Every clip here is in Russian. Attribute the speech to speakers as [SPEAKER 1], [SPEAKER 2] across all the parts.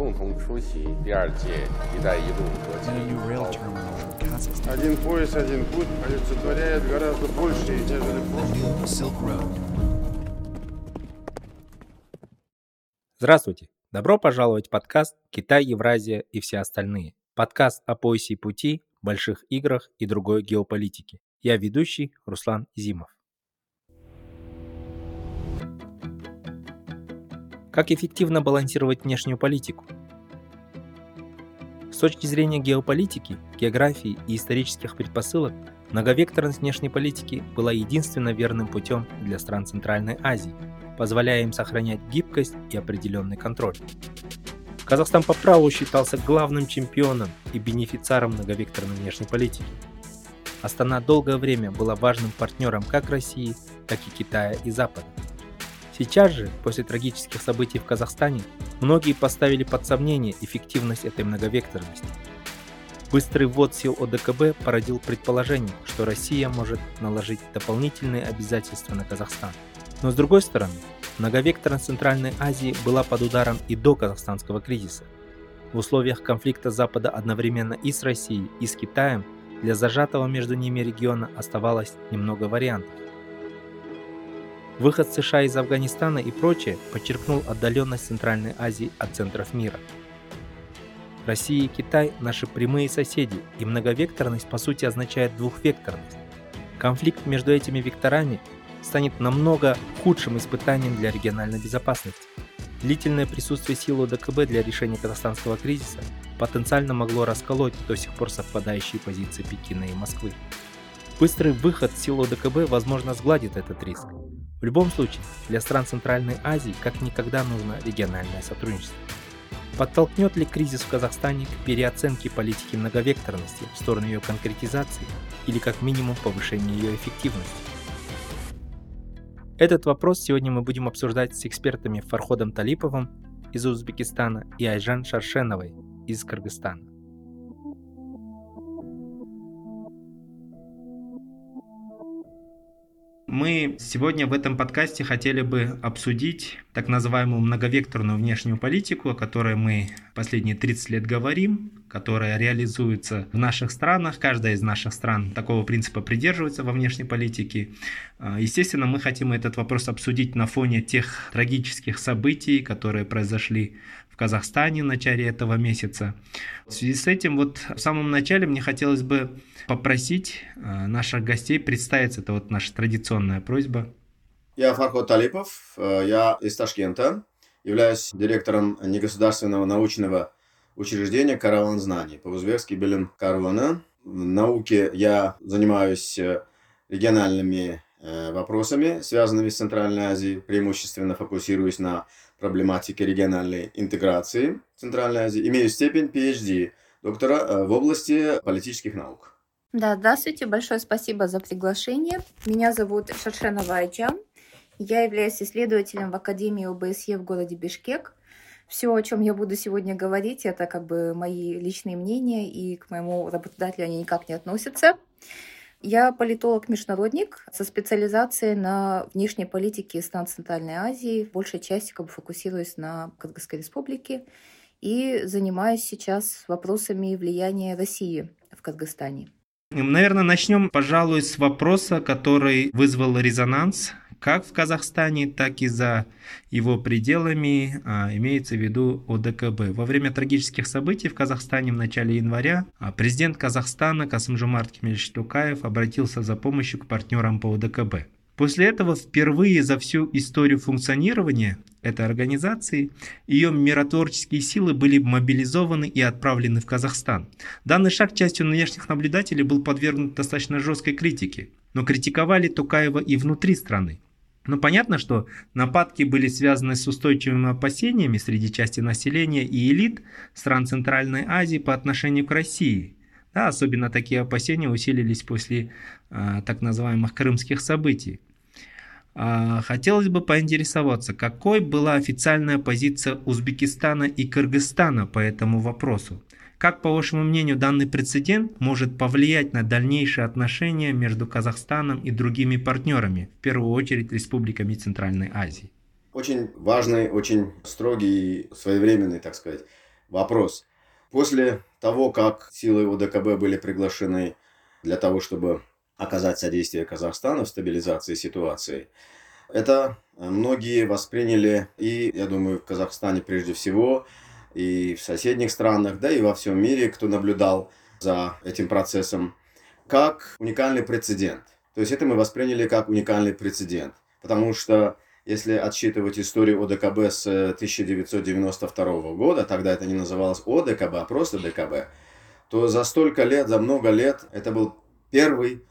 [SPEAKER 1] 共同出席第二届“一带一路”国际
[SPEAKER 2] and a new rail
[SPEAKER 1] 高
[SPEAKER 2] terminal in Kazakhstan,
[SPEAKER 3] Один пояс, один путь олицетворяет гораздо больше, нежели
[SPEAKER 2] the
[SPEAKER 3] прошлое.
[SPEAKER 2] new Silk Road.
[SPEAKER 4] Здравствуйте! Добро пожаловать в подкаст «Китай, Евразия и все остальные». Подкаст о поясе пути, больших играх и другой геополитике. Я ведущий Руслан Зимов. Как эффективно балансировать внешнюю политику? С точки зрения геополитики, географии и исторических предпосылок, многовекторность внешней политики была единственно верным путем для стран Центральной Азии, позволяя им сохранять гибкость и определенный контроль. Казахстан по праву считался главным чемпионом и бенефициаром многовекторной внешней политики. Астана долгое время была важным партнером как России, так и Китая и Запада. Сейчас же, после трагических событий в Казахстане, многие поставили под сомнение эффективность этой многовекторности. Быстрый ввод сил ОДКБ породил предположение, что Россия может наложить дополнительные обязательства на Казахстан. Но с другой стороны, многовекторность Центральной Азии была под ударом и до казахстанского кризиса. В условиях конфликта Запада одновременно и с Россией, и с Китаем для зажатого между ними региона оставалось немного вариантов. Выход США из Афганистана и прочее подчеркнул отдаленность Центральной Азии от центров мира. Россия и Китай – наши прямые соседи, и многовекторность по сути означает двухвекторность. Конфликт между этими векторами станет намного худшим испытанием для региональной безопасности. Длительное присутствие сил ОДКБ для решения казахстанского кризиса потенциально могло расколоть до сих пор совпадающие позиции Пекина и Москвы. Быстрый выход сил ОДКБ, возможно, сгладит этот риск. В любом случае, для стран Центральной Азии как никогда нужно региональное сотрудничество. Подтолкнет ли кризис в Казахстане к переоценке политики многовекторности в сторону ее конкретизации или как минимум повышения ее эффективности? Этот вопрос сегодня мы будем обсуждать с экспертами Фарходом Талиповым из Узбекистана и Айжан Шаршеновой из Кыргызстана. Мы сегодня в этом подкасте хотели бы обсудить так называемую многовекторную внешнюю политику, о которой мы последние 30 лет говорим, которая реализуется в наших странах. Каждая из наших стран такого принципа придерживается во внешней политике. А, Естественно, мы хотим этот вопрос обсудить на фоне тех трагических событий, которые произошли Казахстане в начале этого месяца. В связи с этим, вот в самом начале мне хотелось бы попросить э, наших гостей представиться. Это вот наша традиционная просьба.
[SPEAKER 5] Я Фархот Талипов, э, я из Ташкента, являюсь директором негосударственного научного учреждения «Караван знаний», по-узбекски «Билим Карвана». В науке я занимаюсь э, региональными вопросами, связанными с Центральной Азией, преимущественно фокусируюсь на проблематике региональной интеграции Центральной Азии. Имею степень PhD доктора э, в области политических наук.
[SPEAKER 6] Да, здравствуйте, большое спасибо за приглашение. Меня зовут Шаршенова Айджан. Я являюсь исследователем в Академии ОБСЕ в городе Бишкек. Все, о чем я буду сегодня говорить, это как бы мои личные мнения, и к моему работодателю они никак не относятся. Я политолог-международник со специализацией на внешней политике стран Центральной Азии. В большей части как бы фокусируюсь на Кыргызской республике и занимаюсь сейчас вопросами влияния России в Кыргызстане.
[SPEAKER 4] Наверное, начнем, пожалуй, с вопроса, который вызвал резонанс как в Казахстане, так и за его пределами, а, имеется в виду ОДКБ. Во время трагических событий в Казахстане в начале января а, президент Казахстана Касымжумарт Кемельевич Тукаев обратился за помощью к партнерам по ОДКБ. После этого впервые за всю историю функционирования этой организации ее миротворческие силы были мобилизованы и отправлены в Казахстан. Данный шаг частью внешних наблюдателей был подвергнут достаточно жесткой критике, но критиковали Тукаева и внутри страны. Но понятно, что нападки были связаны с устойчивыми опасениями среди части населения и элит стран Центральной Азии по отношению к России. Да, особенно такие опасения усилились после а, так называемых крымских событий. А, хотелось бы поинтересоваться, какой была официальная позиция Узбекистана и Кыргызстана по этому вопросу? Как, по вашему мнению, данный прецедент может повлиять на дальнейшие отношения между Казахстаном и другими партнерами, в первую очередь республиками Центральной Азии?
[SPEAKER 5] Очень важный, очень строгий, своевременный, так сказать, вопрос. После того, как силы ОДКБ были приглашены для того, чтобы оказать содействие Казахстану в стабилизации ситуации, это многие восприняли, и, я думаю, в Казахстане прежде всего, и в соседних странах, да и во всем мире, кто наблюдал за этим процессом, как уникальный прецедент. То есть это мы восприняли как уникальный прецедент. Потому что если отсчитывать историю ОДКБ с 1992 года, тогда это не называлось ОДКБ, а просто ДКБ, то за столько лет, за много лет, это был первый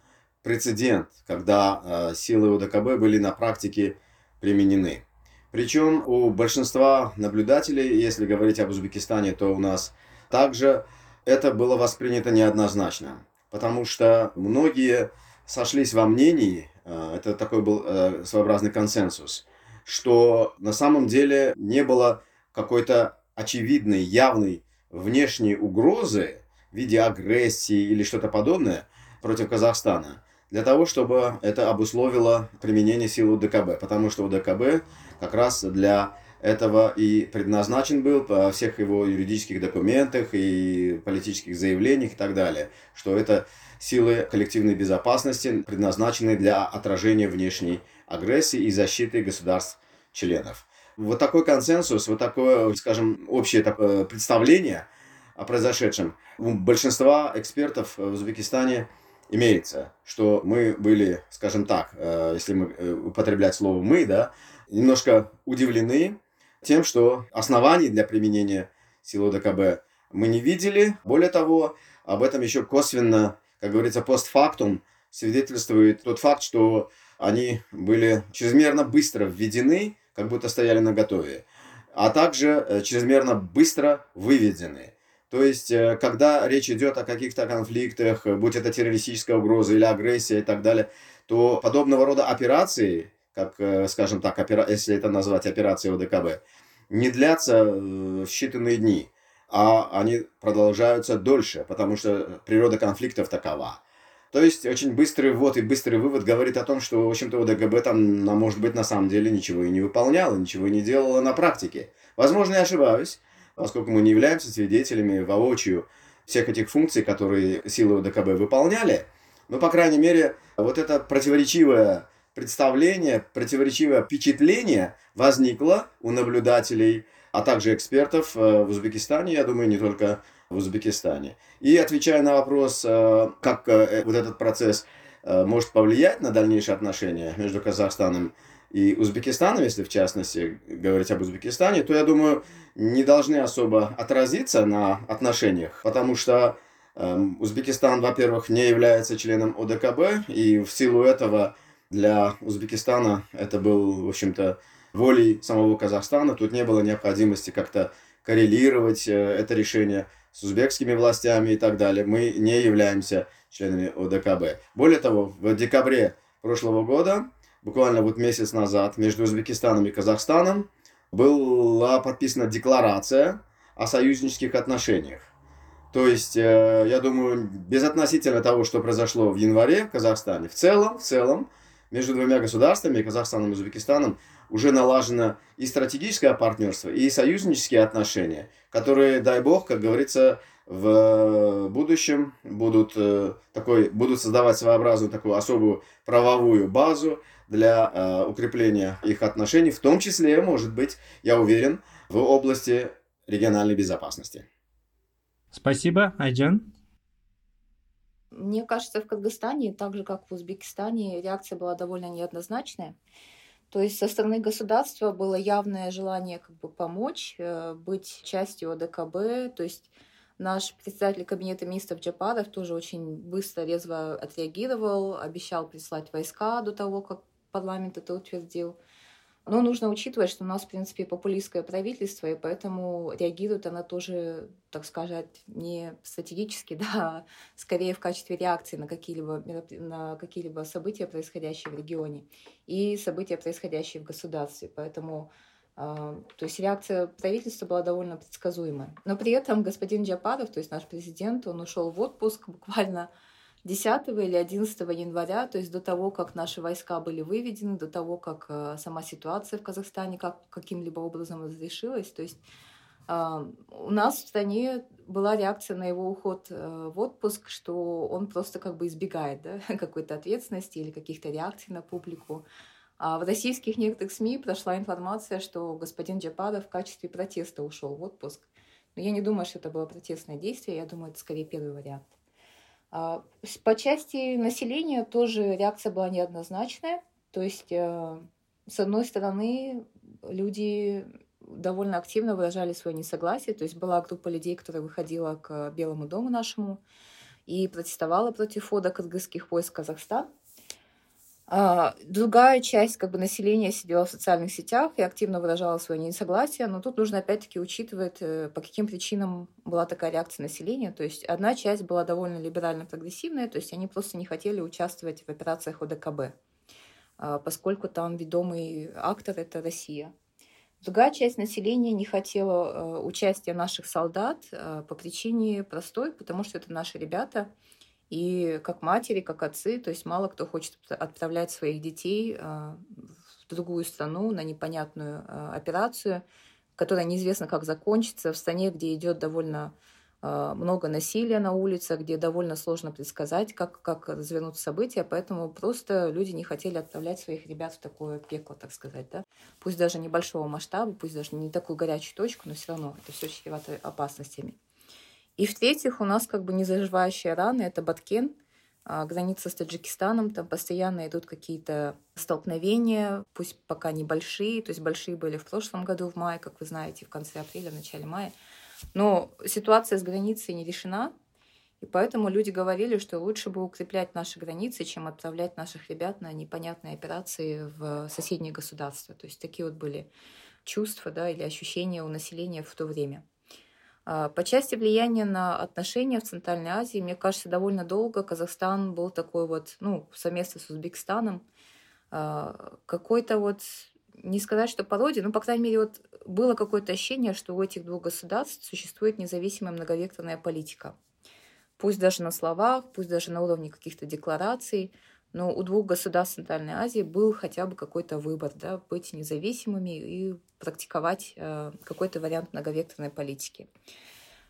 [SPEAKER 5] прецедент, когда э, силы ОДКБ были на практике применены. Причем у большинства наблюдателей, если говорить об Узбекистане, то у нас также это было воспринято неоднозначно, потому что многие сошлись во мнении, э, это такой был э, своеобразный консенсус, что на самом деле не было какой-то очевидной, явной внешней угрозы в виде агрессии или что-то подобное против Казахстана для того, чтобы это обусловило применение сил УДКБ, потому что УДКБ как раз для этого и предназначен был по всех его юридических документах и политических заявлениях и так далее, что это силы коллективной безопасности, предназначенные для отражения внешней агрессии и защиты государств-членов. Вот такой консенсус, вот такое, скажем, общее представление о произошедшем у большинства экспертов в Узбекистане имеется, что мы были, скажем так, э, если мы э, употреблять слово «мы», да, немножко удивлены тем, что оснований для применения силы ДКБ мы не видели. Более того, об этом еще косвенно, как говорится, постфактум свидетельствует тот факт, что они были чрезмерно быстро введены, как будто стояли на готове, а также э, чрезмерно быстро выведены. То есть, э, когда речь идет о каких-то конфликтах, будь это террористическая угроза или агрессия и так далее, то подобного рода операции как, э, скажем так, опера... если это назвать операцией ОДКБ, не длятся э, считанные дни, а они продолжаются дольше, потому что природа конфликтов такова. То есть очень быстрый ввод и быстрый вывод говорит о том, что, в общем-то, ОДКБ там, может быть, на самом деле ничего и не выполняло, ничего не делало на практике. Возможно, я ошибаюсь, поскольку мы не являемся свидетелями воочию всех этих функций, которые силы ОДКБ выполняли. Но, по крайней мере, вот это противоречивое представление, противоречивое впечатление возникло у наблюдателей, а также экспертов э, в Узбекистане, я думаю, не только в Узбекистане. И отвечая на вопрос, э, как э, вот этот процесс может повлиять на дальнейшие отношения между Казахстаном Узбекистаном, если в частности говорить об Узбекистане, то, я думаю, не должны особо отразиться на отношениях, потому что эм, Узбекистан, во-первых, не является членом ОДКБ, и в силу этого для Узбекистана это был, в общем-то, волей самого Казахстана. Тут не было необходимости как-то коррелировать э, это решение с узбекскими властями и так далее. Мы не являемся членами ОДКБ. Более того, в декабре прошлого года, буквально вот месяц назад, между Узбекистаном и Казахстаном была подписана декларация о союзнических отношениях. То есть, э, я думаю, безотносительно того, что произошло в январе в Казахстане, в целом, в целом, между двумя государствами, Казахстаном и Узбекистаном, уже налажено и стратегическое партнерство, и союзнические отношения, которые, дай бог, как говорится, в будущем будут, э, такой, будут создавать своеобразную такую особую правовую базу для э, укрепления их отношений, в том числе, может быть, я уверен, в области региональной безопасности.
[SPEAKER 4] Спасибо, Айджан.
[SPEAKER 6] Мне кажется, в Кыргызстане, так же как в Узбекистане, реакция была довольно неоднозначная. То есть со стороны государства было явное желание как бы помочь, э, быть частью ОДКБ. То есть наш председатель кабинета министров Джапаров тоже очень быстро, резво отреагировал, обещал прислать войска до того, как парламент это утвердил. Но нужно учитывать, что у нас, в принципе, популистское правительство, и поэтому реагирует она тоже, так сказать, не стратегически, да, а скорее в качестве реакции на какие-либо, на какие-либо события, происходящие в регионе, и события, происходящие в государстве. Поэтому а, то есть реакция правительства была довольно предсказуемая. Но при этом господин Джапаров, то есть наш президент, он ушел в отпуск буквально 10 или 11 января, то есть до того, как наши войска были выведены, до того, как э, сама ситуация в Казахстане как, каким-либо образом разрешилась. То есть А, у нас в стране была реакция на его уход э, в отпуск, что он просто как бы избегает да, какой-то ответственности или каких-то реакций на публику. А в российских некоторых СМИ прошла информация, что господин Джападов в качестве протеста ушел в отпуск. Но я не думаю, что это было протестное действие, я думаю, это скорее первый вариант. А, по части населения тоже реакция была неоднозначная. То есть, э, с одной стороны, люди довольно активно выражали свое несогласие. То есть была группа людей, которая выходила к Белому дому нашему и протестовала против входа кыргызских войск в Казахстан. А другая часть как бы, населения сидела в социальных сетях и активно выражала свое несогласие, но тут нужно опять-таки учитывать, э, по каким причинам была такая реакция населения. То есть одна часть была довольно либерально-прогрессивная, то есть они просто не хотели участвовать в операциях ОДКБ, а, поскольку там ведомый актор — это Россия. Другая часть населения не хотела э, участия наших солдат э, по причине простой, потому что это наши ребята — и как матери, как отцы, то есть мало кто хочет отправлять своих детей а, в другую страну на непонятную а, операцию, которая неизвестно как закончится, в стране, где идет довольно а, много насилия на улицах, где довольно сложно предсказать, как, как развернутся события, поэтому просто люди не хотели отправлять своих ребят в такое пекло, так сказать, да. Пусть даже небольшого масштаба, пусть даже не такую горячую точку, но все равно это все чревато опасностями. И в-третьих, у нас как бы незаживающая рана — это Баткен, а, граница с Таджикистаном, там постоянно идут какие-то столкновения, пусть пока небольшие, то есть большие были в прошлом году в мае, как вы знаете, в конце апреля, в начале мая. Но ситуация с границей не решена, и поэтому люди говорили, что лучше бы укреплять наши границы, чем отправлять наших ребят на непонятные операции в соседние государства. То есть такие вот были чувства да, или ощущения у населения в то время. А, по части влияния на отношения в Центральной Азии, мне кажется, довольно долго Казахстан был такой вот, ну, совместно с Узбекистаном, а, какой-то вот, не сказать, что пародия, но, по крайней мере, вот было какое-то ощущение, что у этих двух государств существует независимая многовекторная политика. Пусть даже на словах, пусть даже на уровне каких-то деклараций, но у двух государств Центральной Азии был хотя бы какой-то выбор, да, быть независимыми и практиковать э, какой-то вариант многовекторной политики.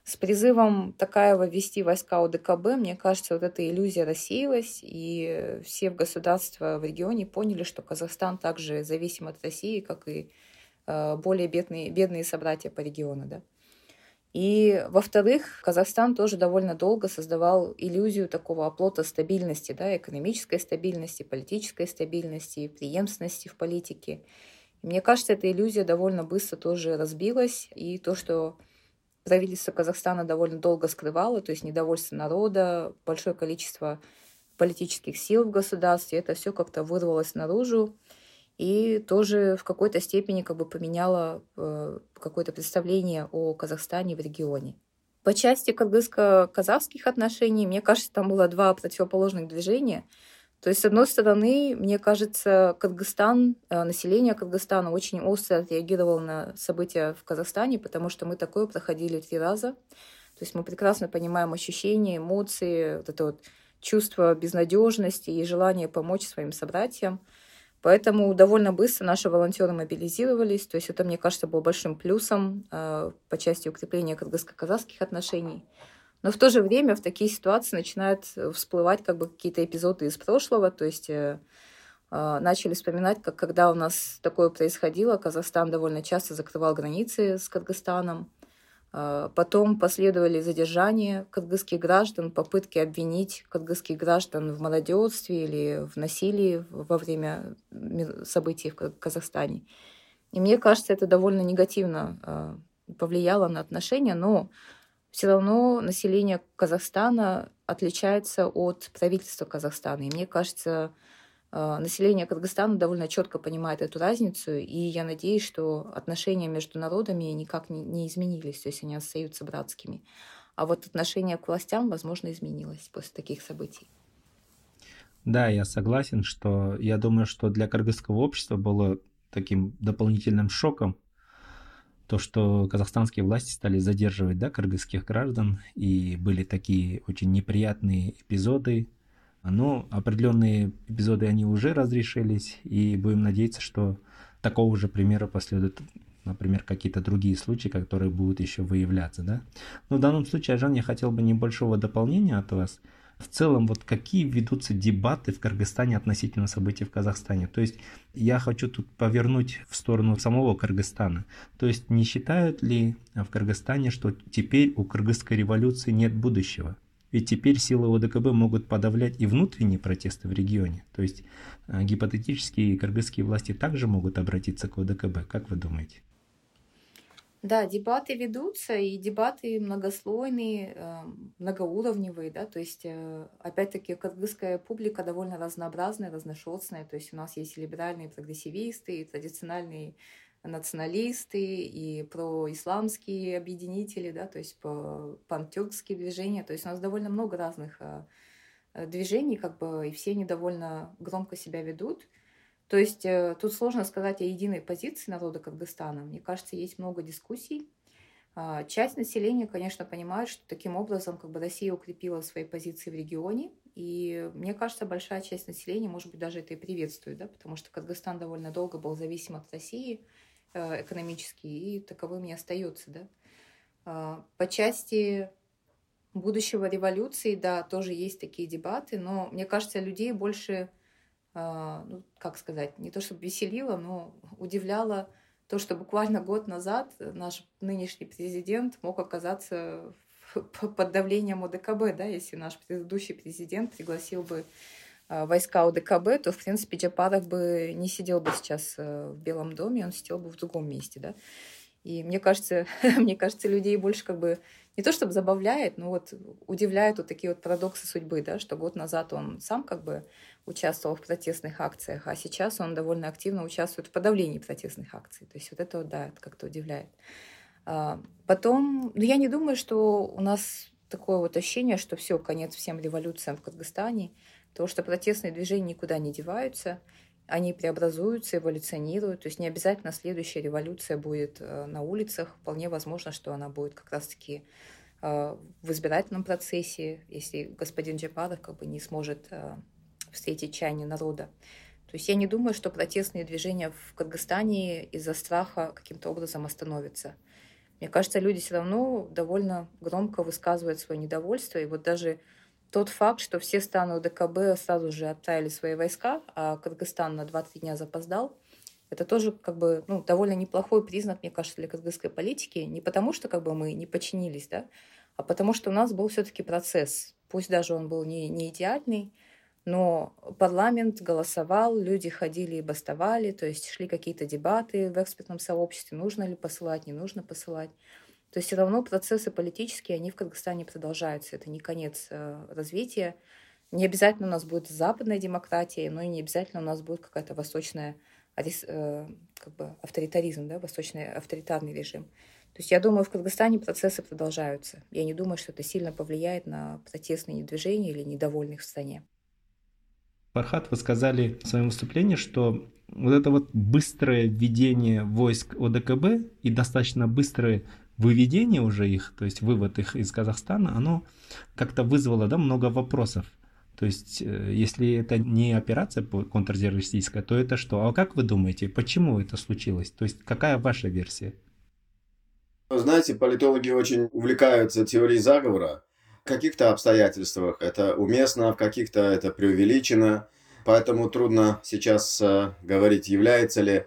[SPEAKER 6] С призывом Такаева ввести войска ОДКБ, мне кажется, вот эта иллюзия рассеялась, и все в государства в регионе поняли, что Казахстан также зависим от России, как и э, более бедные, бедные собратья по региону. Да. И, во-вторых, Казахстан тоже довольно долго создавал иллюзию такого оплота стабильности, да, экономической стабильности, политической стабильности, преемственности в политике. Мне кажется, эта иллюзия довольно быстро тоже разбилась, и то, что правительство Казахстана довольно долго скрывало, то есть недовольство народа, большое количество политических сил в государстве, это все как-то вырвалось наружу и тоже в какой-то степени как бы поменяла э, какое-то представление о Казахстане в регионе. По части кыргызско-казахских отношений, мне кажется, там было два противоположных движения. То есть, с одной стороны, мне кажется, Кыргызстан, э, население Кыргызстана очень остро отреагировало на события в Казахстане, потому что мы такое проходили три раза. То есть мы прекрасно понимаем ощущения, эмоции, вот это вот чувство безнадежности и желание помочь своим собратьям. Поэтому довольно быстро наши волонтеры мобилизировались. То есть это, мне кажется, было большим плюсом э, по части укрепления кыргызско-казахских отношений. Но в то же время в такие ситуации начинают всплывать как бы какие-то эпизоды из прошлого. То есть э, э, начали вспоминать, как когда у нас такое происходило, Казахстан довольно часто закрывал границы с Кыргызстаном. А, потом последовали задержания кыргызских граждан, попытки обвинить кыргызских граждан в молодежстве или в насилии во время событий в Казахстане. И мне кажется, это довольно негативно а, повлияло на отношения, но все равно население Казахстана отличается от правительства Казахстана. И мне кажется, а, население Кыргызстана довольно четко понимает эту разницу, и я надеюсь, что отношения между народами никак не, не изменились, то есть они остаются братскими. А вот отношение к властям, возможно, изменилось после таких событий.
[SPEAKER 4] Да, я согласен, что я думаю, что для кыргызского общества было таким дополнительным шоком то, что казахстанские власти стали задерживать да, кыргызских граждан, и были такие очень неприятные эпизоды, но определенные эпизоды, они уже разрешились, и будем надеяться, что такого же примера последует например, какие-то другие случаи, которые будут еще выявляться, да. Но в данном случае, Ажан, я хотел бы небольшого дополнения от вас. В целом, вот какие ведутся дебаты в Кыргызстане относительно событий в Казахстане? То есть я хочу тут повернуть в сторону самого Кыргызстана. То есть не считают ли в Кыргызстане, что теперь у кыргызской революции нет будущего? Ведь теперь силы ОДКБ могут подавлять и внутренние протесты в регионе. То есть э, гипотетически кыргызские власти также могут обратиться к ОДКБ. Как вы думаете?
[SPEAKER 6] Да, дебаты ведутся, и дебаты многослойные, э, многоуровневые, да, то есть, э, опять-таки, кыргызская публика довольно разнообразная, разношерстная, то есть у нас есть и либеральные прогрессивисты, и традициональные националисты, и происламские объединители, да, то есть пантюркские движения, то есть у нас довольно много разных э, движений, как бы, и все они довольно громко себя ведут, то есть э, тут сложно сказать о единой позиции народа Кыргызстана. Мне кажется, есть много дискуссий. А, часть населения, конечно, понимает, что таким образом как бы Россия укрепила свои позиции в регионе. И мне кажется, большая часть населения, может быть, даже это и приветствует, да, потому что Кыргызстан довольно долго был зависим от России э, экономически, и таковым и остается. Да. А, по части будущего революции, да, тоже есть такие дебаты, но мне кажется, людей больше ну, как сказать, не то чтобы веселило, но удивляло то, что буквально год назад наш нынешний президент мог оказаться под давлением ОДКБ, да, если наш предыдущий президент пригласил бы а, войска ОДКБ, то, в принципе, Джапаров бы не сидел бы сейчас э, в Белом доме, он сидел бы в другом месте, да. И мне кажется, мне кажется, людей больше как бы не то чтобы забавляет, но вот удивляет вот такие вот парадоксы судьбы, да, что год назад он сам как бы участвовал в протестных акциях, а сейчас он довольно активно участвует в подавлении протестных акций. То есть вот это, да, это как-то удивляет. А, потом, ну, я не думаю, что у нас такое вот ощущение, что все, конец всем революциям в Кыргызстане, то, что протестные движения никуда не деваются, они преобразуются, эволюционируют. То есть не обязательно следующая революция будет э, на улицах. Вполне возможно, что она будет как раз-таки э, в избирательном процессе, если господин Джапаров как бы не сможет э, встретить чаяние народа. То есть я не думаю, что протестные движения в Кыргызстане из-за страха каким-то образом остановятся. Мне кажется, люди все равно довольно громко высказывают свое недовольство. И вот даже тот факт, что все страны ОДКБ сразу же отправили свои войска, а Кыргызстан на 2-3 дня запоздал, это тоже как бы ну, довольно неплохой признак, мне кажется, для кыргызской политики. Не потому, что как бы мы не подчинились, да, а потому что у нас был все-таки процесс. Пусть даже он был не, не идеальный, но парламент голосовал, люди ходили и бастовали, то есть шли какие-то дебаты в экспертном сообществе, нужно ли посылать, не нужно посылать. То есть все равно процессы политические, они в Кыргызстане продолжаются. Это не конец э, развития. Не обязательно у нас будет западная демократия, но и не обязательно у нас будет какая-то восточная э, как бы авторитаризм, да, восточный авторитарный режим. То есть я думаю, в Кыргызстане процессы продолжаются. Я не думаю, что это сильно повлияет на протестные движения или недовольных в стране.
[SPEAKER 4] Фархат, вы сказали в своем выступлении, что вот это вот быстрое введение войск ОДКБ и достаточно быстрое выведение уже их, то есть вывод их из Казахстана, оно как-то вызвало да, много вопросов. То есть, э, если это не операция контртеррористическая, то это что? А как вы думаете, почему это случилось? То есть, какая ваша версия?
[SPEAKER 5] Знаете, политологи очень увлекаются теорией заговора. В каких-то обстоятельствах это уместно, в каких-то это преувеличено. Поэтому трудно сейчас э, говорить, является ли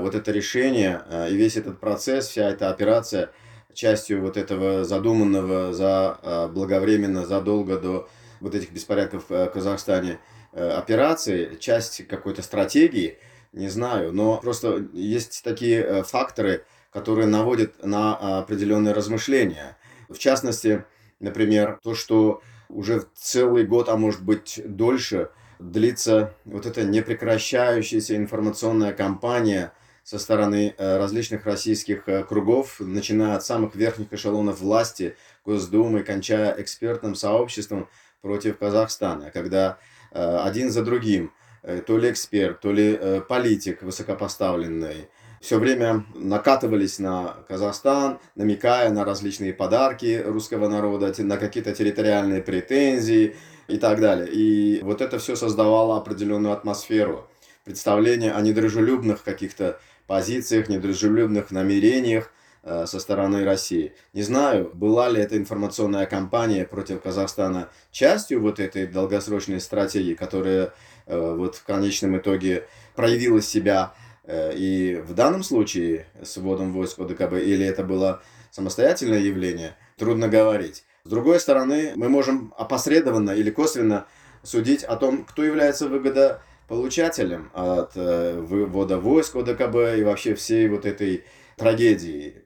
[SPEAKER 5] вот это решение э, и весь этот процесс, вся эта операция частью вот этого задуманного за э, благовременно, задолго до вот этих беспорядков в Казахстане операции, часть какой-то стратегии, не знаю, но просто есть такие факторы, которые наводят на определенные размышления. В частности, например, то, что уже целый год, а может быть дольше, длится вот эта непрекращающаяся информационная кампания со стороны э, различных российских э, кругов, начиная от самых верхних эшелонов власти, Госдумы, кончая экспертным сообществом против Казахстана, когда э, один за другим, то ли эксперт, то ли политик высокопоставленный, все время накатывались на Казахстан, намекая на различные подарки русского народа, на какие-то территориальные претензии, и так далее. И вот это все создавало определенную атмосферу, представление о недружелюбных каких-то позициях, недружелюбных намерениях э, со стороны России. Не знаю, была ли эта информационная кампания против Казахстана частью вот этой долгосрочной стратегии, которая э, вот в конечном итоге проявила себя э, и в данном случае с вводом войск ОДКБ, или это было самостоятельное явление, трудно говорить. С другой стороны, мы можем опосредованно или косвенно судить о том, кто является выгодополучателем от э, ввода войск ОДКБ и вообще всей вот этой трагедии.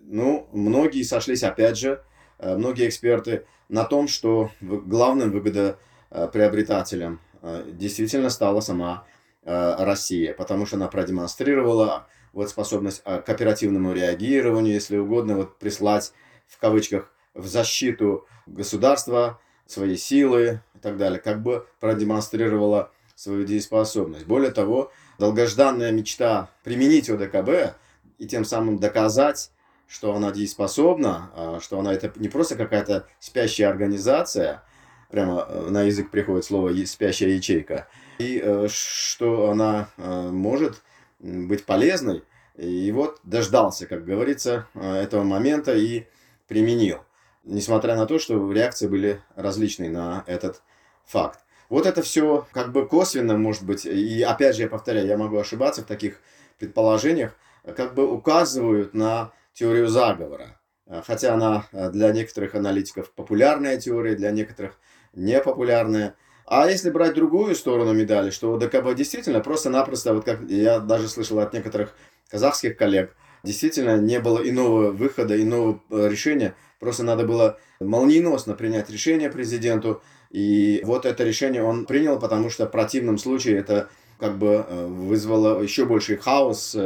[SPEAKER 5] Ну, многие сошлись, опять же, э, многие эксперты на том, что главным выгодоприобретателем э, действительно стала сама Россия, потому что она продемонстрировала вот способность к оперативному реагированию, если угодно, вот прислать в кавычках в защиту государства, свои силы и так далее, как бы продемонстрировала свою дееспособность. Более того, долгожданная мечта применить ОДКБ и тем самым доказать, что она дееспособна, а, что она это не просто какая-то спящая организация, прямо э, на язык приходит слово спящая ячейка, и э, что она э, может быть полезной. И вот дождался, как говорится, этого момента и применил несмотря на то, что реакции были различные на этот факт. Вот это все как бы косвенно, может быть, и опять же, я повторяю, я могу ошибаться в таких предположениях, как бы указывают на теорию заговора. Хотя она для некоторых аналитиков популярная теория, для некоторых непопулярная. А если брать другую сторону медали, что ДКБ действительно просто-напросто, вот как я даже слышал от некоторых казахских коллег, действительно не было иного выхода, иного э, решения, Просто надо было молниеносно принять решение президенту. И вот это решение он принял, потому что в противном случае это как бы э, вызвало еще больший хаос.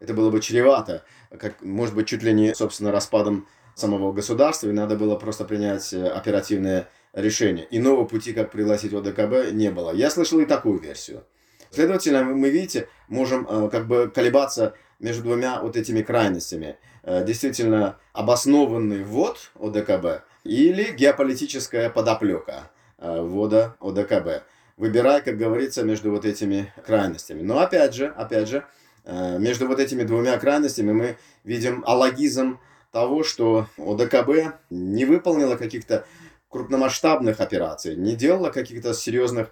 [SPEAKER 5] Это было бы чревато, как, может быть, чуть ли не, собственно, распадом самого государства, и надо было просто принять э, оперативное решение. Иного пути, как пригласить ОДКБ, не было. Я слышал и такую версию. Следовательно, мы, видите, можем э, как бы колебаться между двумя вот этими крайностями. Э, действительно обоснованный ввод ОДКБ или геополитическая подоплека э, ввода ОДКБ. Выбирай, как говорится, между вот этими крайностями. Но опять же, опять же, э, между вот этими двумя крайностями мы видим алогизм того, что ОДКБ не выполнила каких-то крупномасштабных операций, не делала каких-то серьезных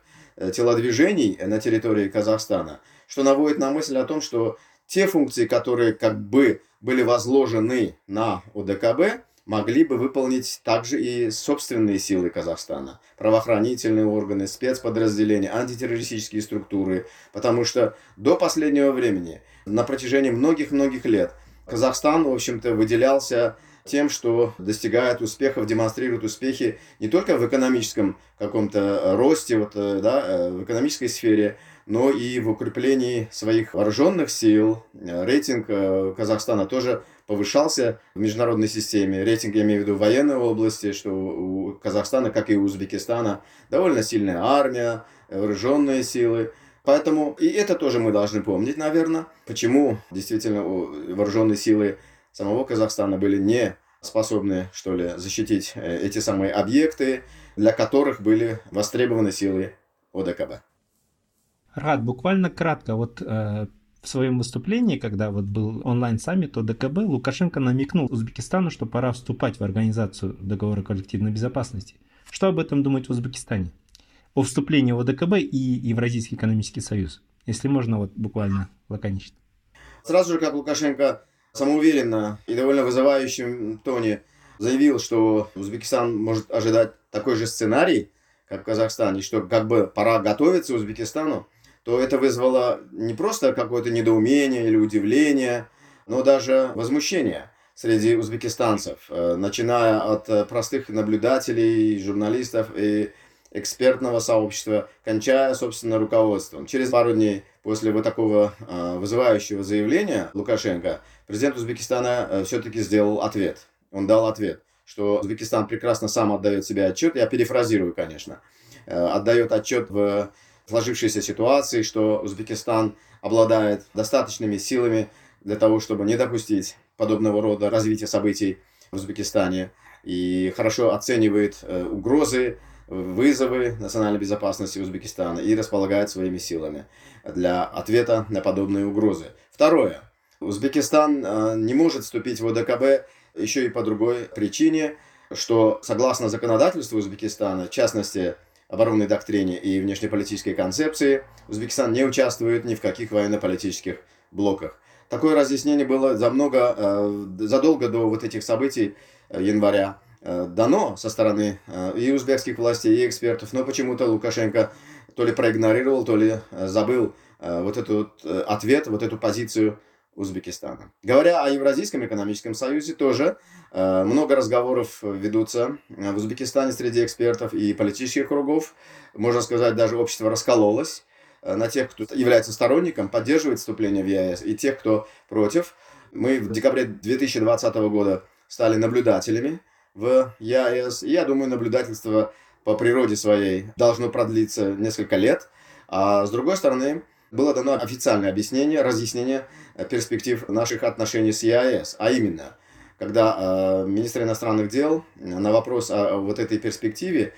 [SPEAKER 5] телодвижений на территории Казахстана, что наводит на мысль о том, что те функции, которые как бы были возложены на ОДКБ, могли бы выполнить также и собственные силы Казахстана, правоохранительные органы, спецподразделения, антитеррористические структуры, потому что до последнего времени, на протяжении многих-многих лет, Казахстан, в общем-то, выделялся тем, что достигает успехов, демонстрирует успехи не только в экономическом каком-то росте, вот, э, да, э, в экономической сфере, но и в укреплении своих вооруженных сил. Э, рейтинг э, Казахстана тоже повышался в международной системе. Рейтинг, я имею в виду военной области, что у Казахстана, как и у Узбекистана, довольно сильная армия, вооруженные силы. Поэтому и это тоже мы должны помнить, наверное, почему действительно вооруженные силы самого Казахстана были не способны, что ли, защитить э, эти самые объекты, для которых были востребованы силы ОДКБ.
[SPEAKER 4] Рад, буквально кратко, вот э, в своем выступлении, когда вот был онлайн-саммит ОДКБ, Лукашенко намекнул Узбекистану, что пора вступать в организацию договора коллективной безопасности. Что об этом думать в Узбекистане? О вступлении в ОДКБ и Евразийский экономический союз. Если можно, вот буквально лаконично.
[SPEAKER 5] Сразу же, как Лукашенко самоуверенно и довольно вызывающем тоне заявил, что Узбекистан может ожидать такой же сценарий, как в Казахстане, что как бы пора готовиться Узбекистану, то это вызвало не просто какое-то недоумение или удивление, но даже возмущение среди узбекистанцев, э, начиная от э, простых наблюдателей, журналистов и экспертного сообщества, кончая, собственно, руководством. Через пару дней после вот такого э, вызывающего заявления Лукашенко, президент Узбекистана все-таки сделал ответ. Он дал ответ, что Узбекистан прекрасно сам отдает себе отчет, я перефразирую, конечно, отдает отчет в сложившейся ситуации, что Узбекистан обладает достаточными силами для того, чтобы не допустить подобного рода развития событий в Узбекистане и хорошо оценивает э, угрозы, вызовы национальной безопасности Узбекистана и располагает своими силами для ответа на подобные угрозы. Второе. Узбекистан э, не может вступить в ОДКБ еще и по другой причине, что согласно законодательству Узбекистана, в частности, оборонной доктрине и внешнеполитической концепции, Узбекистан не участвует ни в каких военно-политических блоках. Такое разъяснение было за много, э, задолго до вот этих событий э, января э, дано со стороны и узбекских властей, и экспертов, но почему-то Лукашенко то ли проигнорировал, то ли забыл вот этот ответ, вот эту позицию Узбекистана. Говоря о Евразийском экономическом союзе, тоже э, много разговоров ведутся в Узбекистане среди экспертов и политических кругов. Можно сказать, даже общество раскололось э, на тех, кто является сторонником, поддерживает вступление в ЕАЭС, и тех, кто против. Мы в декабре 2020 года стали наблюдателями в ЕАЭС, и я думаю, наблюдательство по природе своей должно продлиться несколько лет. А с другой стороны, было дано официальное объяснение, разъяснение э, перспектив наших отношений с ЕАЭС, а именно, когда э, министр иностранных дел на вопрос о, вот этой перспективе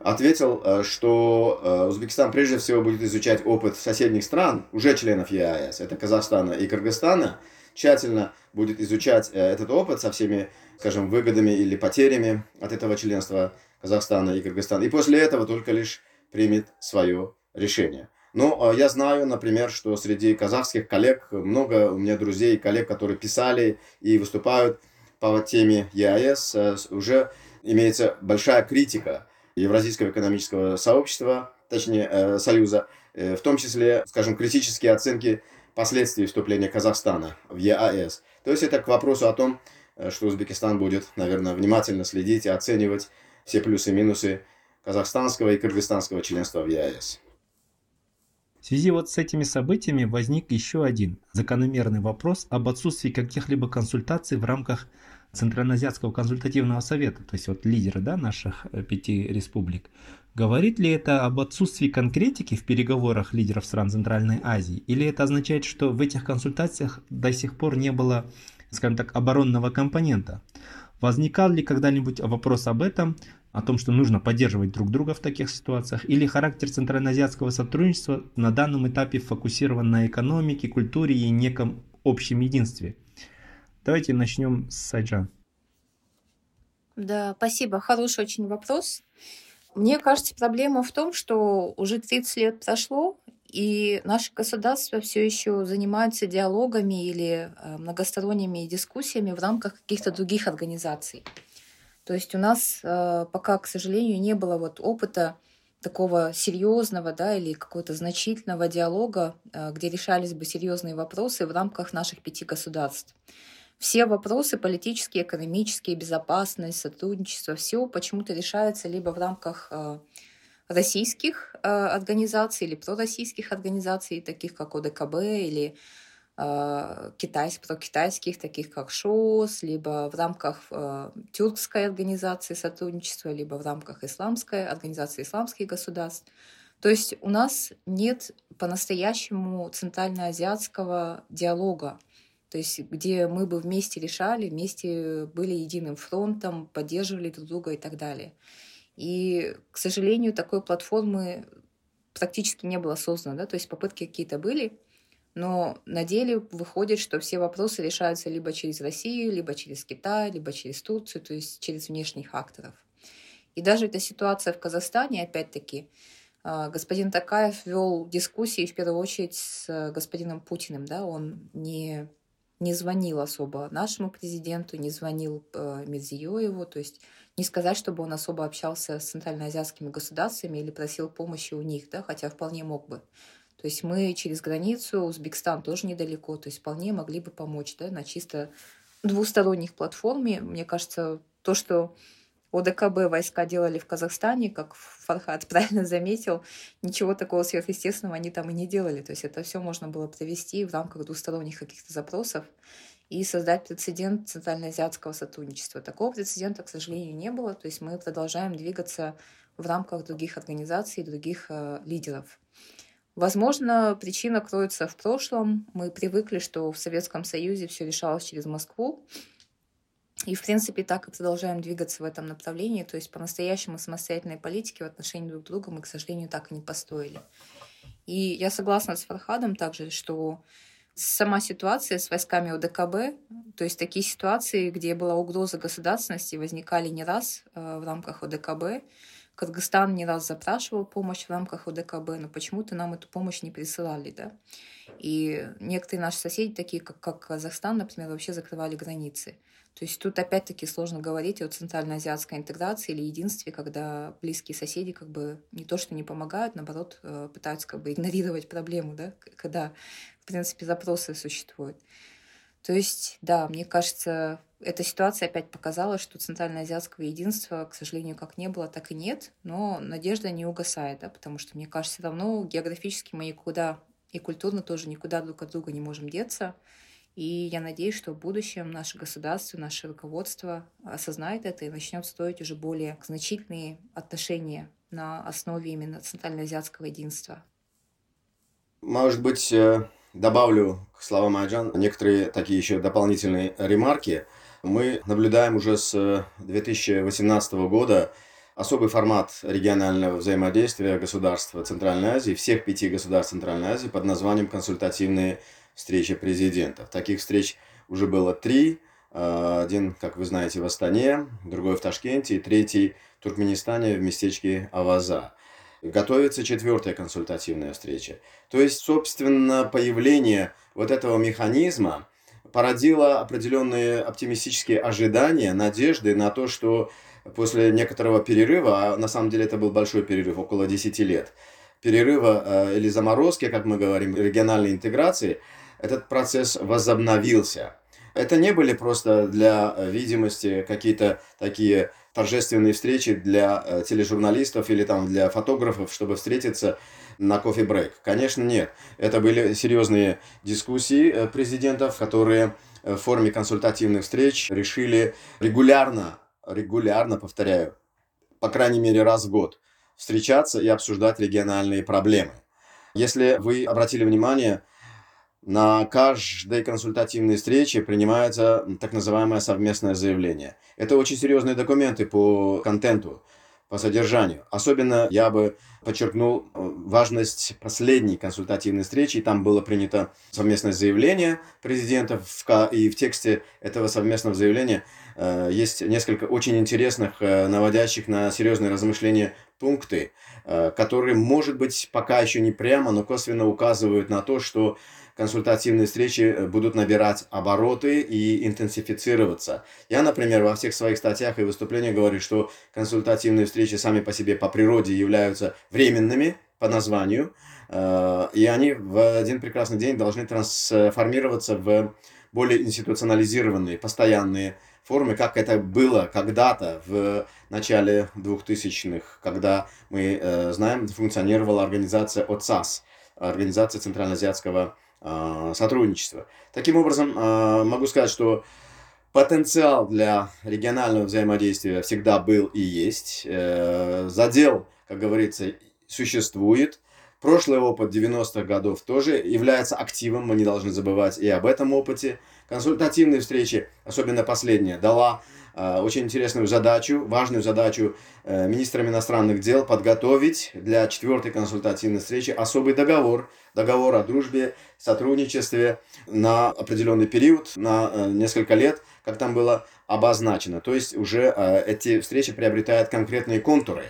[SPEAKER 5] ответил, э, что э, Узбекистан прежде всего будет изучать опыт соседних стран, уже членов ЕАЭС, это Казахстана и Кыргызстана, тщательно будет изучать э, этот опыт со всеми, скажем, выгодами или потерями от этого членства Казахстана и Кыргызстана, и после этого только лишь примет свое решение. Но э, я знаю, например, что среди казахских коллег много у меня друзей и коллег, которые писали и выступают по теме ЕАЭС. Э, уже имеется большая критика Евразийского экономического сообщества, точнее э, Союза, в том числе, скажем, критические оценки последствий вступления Казахстана в ЕАЭС. То есть это к вопросу о том, что Узбекистан будет, наверное, внимательно следить и оценивать все плюсы и минусы казахстанского и кыргызстанского членства в ЕАЭС.
[SPEAKER 4] В связи вот с этими событиями возник еще один закономерный вопрос об отсутствии каких-либо консультаций в рамках Центральноазиатского консультативного совета, то есть вот лидера да, наших э, пяти республик. Говорит ли это об отсутствии конкретики в переговорах лидеров стран Центральной Азии? Или это означает, что в этих консультациях до сих пор не было, скажем так, оборонного компонента? Возникал ли когда-нибудь вопрос об этом? О том, что нужно поддерживать друг друга в таких ситуациях, или характер центральноазиатского сотрудничества на данном этапе фокусирован на экономике, культуре и неком общем единстве. Давайте начнем с Сайджан.
[SPEAKER 6] Да, спасибо. Хороший очень вопрос. Мне кажется, проблема в том, что уже 30 лет прошло, и наше государство все еще занимается диалогами или э, многосторонними дискуссиями в рамках каких-то других организаций. То есть у нас э, пока, к сожалению, не было вот опыта такого серьезного, да, или какого-то значительного диалога, э, где решались бы серьезные вопросы в рамках наших пяти государств. Все вопросы политические, экономические, безопасность, сотрудничество, все почему-то решается либо в рамках э, российских организаций или пророссийских организаций, таких как ОДКБ или китайских, китайских, таких как ШОС, либо в рамках э, тюркской организации сотрудничества, либо в рамках исламской организации исламских государств. То есть у нас нет по-настоящему центральноазиатского диалога, то есть где мы бы вместе решали, вместе были единым фронтом, поддерживали друг друга и так далее. И, к сожалению, такой платформы практически не было создано, да, то есть попытки какие-то были, но на деле выходит, что все вопросы решаются либо через Россию, либо через Китай, либо через Турцию, то есть через внешних акторов. И даже эта ситуация в Казахстане, опять-таки, а, господин Такаев вел дискуссии в первую очередь с господином Путиным, да, он не, не звонил особо нашему президенту, не звонил э, Медзиёеву, то есть не сказать, чтобы он особо общался с центральноазиатскими государствами или просил помощи у них, да, хотя вполне мог бы. То есть мы через границу, Узбекистан тоже недалеко, то есть вполне могли бы помочь да, на чисто двусторонних платформе. Мне кажется, то, что ОДКБ войска делали в Казахстане, как Фархат правильно заметил, ничего такого сверхъестественного они там и не делали. То есть это все можно было провести в рамках двусторонних каких-то запросов и создать прецедент центральноазиатского сотрудничества. Такого прецедента, к сожалению, не было. То есть мы продолжаем двигаться в рамках других организаций, других э, лидеров. Возможно, причина кроется в прошлом. Мы привыкли, что в Советском Союзе все решалось через Москву. И, в принципе, так и продолжаем двигаться в этом направлении. То есть по-настоящему самостоятельной политики в отношении друг друга мы, к сожалению, так и не построили. И я согласна с Фархадом также, что Сама ситуация с войсками ОДКБ, то есть такие ситуации, где была угроза государственности, возникали не раз э, в рамках ОДКБ. Кыргызстан не раз запрашивал помощь в рамках ОДКБ, но почему-то нам эту помощь не присылали, да. И некоторые наши соседи, такие как, как Казахстан, например, вообще закрывали границы. То есть тут опять-таки сложно говорить о центральноазиатской интеграции или единстве, когда близкие соседи как бы не то что не помогают, наоборот, э, пытаются как бы игнорировать проблему, да, когда, в принципе, запросы существуют. То есть, да, мне кажется, эта ситуация опять показала, что центральноазиатского единства, к сожалению, как не было, так и нет, но надежда не угасает, да, потому что, мне кажется, все равно географически мы никуда и культурно тоже никуда друг от друга не можем деться. И я надеюсь, что в будущем наше государство, наше руководство осознает это и начнет строить уже более значительные отношения на основе именно центральноазиатского единства.
[SPEAKER 5] Может быть, э, добавлю к словам Айджан некоторые такие еще дополнительные ремарки. Мы наблюдаем уже с 2018 года особый формат регионального взаимодействия государства Центральной Азии, всех пяти государств Центральной Азии под названием «Консультативные встречи президентов». Таких встреч уже было три. А, один, как вы знаете, в Астане, другой в Ташкенте и третий в Туркменистане в местечке Аваза. Готовится четвертая консультативная встреча. То есть, собственно, появление вот этого механизма породило определенные оптимистические ожидания, надежды на то, что после некоторого перерыва, а на самом деле это был большой перерыв, около 10 лет, перерыва э, или заморозки, как мы говорим, региональной интеграции, этот процесс возобновился. Это не были просто для э, видимости какие-то такие торжественные встречи для э, тележурналистов или там для фотографов, чтобы встретиться на кофе-брейк. Конечно, нет. Это были серьезные дискуссии президентов, которые в форме консультативных встреч решили регулярно регулярно, повторяю, по крайней мере раз в год, встречаться и обсуждать региональные проблемы. Если вы обратили внимание, на каждой консультативной встрече принимается так называемое совместное заявление. Это очень серьезные документы по контенту, по содержанию. Особенно я бы подчеркнул э, важность последней консультативной встречи. Там было принято совместное заявление президентов, и в тексте этого совместного заявления э, есть несколько очень интересных, э, наводящих на серьезные размышления пункты, которые, может быть, пока еще не прямо, но косвенно указывают на то, что консультативные встречи э, будут набирать обороты и интенсифицироваться. Я, например, во всех своих статьях и выступлениях говорю, что консультативные встречи сами по себе по природе являются временными по названию, э, и они в один прекрасный день должны трансформироваться в более институционализированные, постоянные формы, как это было когда-то в начале 2000-х, когда мы э, знаем, функционировала организация ОЦАС, Организация Центральноазиатского сотрудничества. Таким образом, а, могу сказать, что потенциал для регионального взаимодействия всегда был и есть. Э, задел, как говорится, существует. Прошлый опыт 90-х годов тоже является активом, мы не должны забывать и об этом опыте. Консультативные встречи, особенно последняя, дала Э, очень интересную задачу, важную задачу э, министрам иностранных дел подготовить для четвертой консультативной встречи особый договор, договор о дружбе, сотрудничестве на определенный период, на э, несколько лет, как там было обозначено. То есть уже эти встречи приобретают конкретные контуры.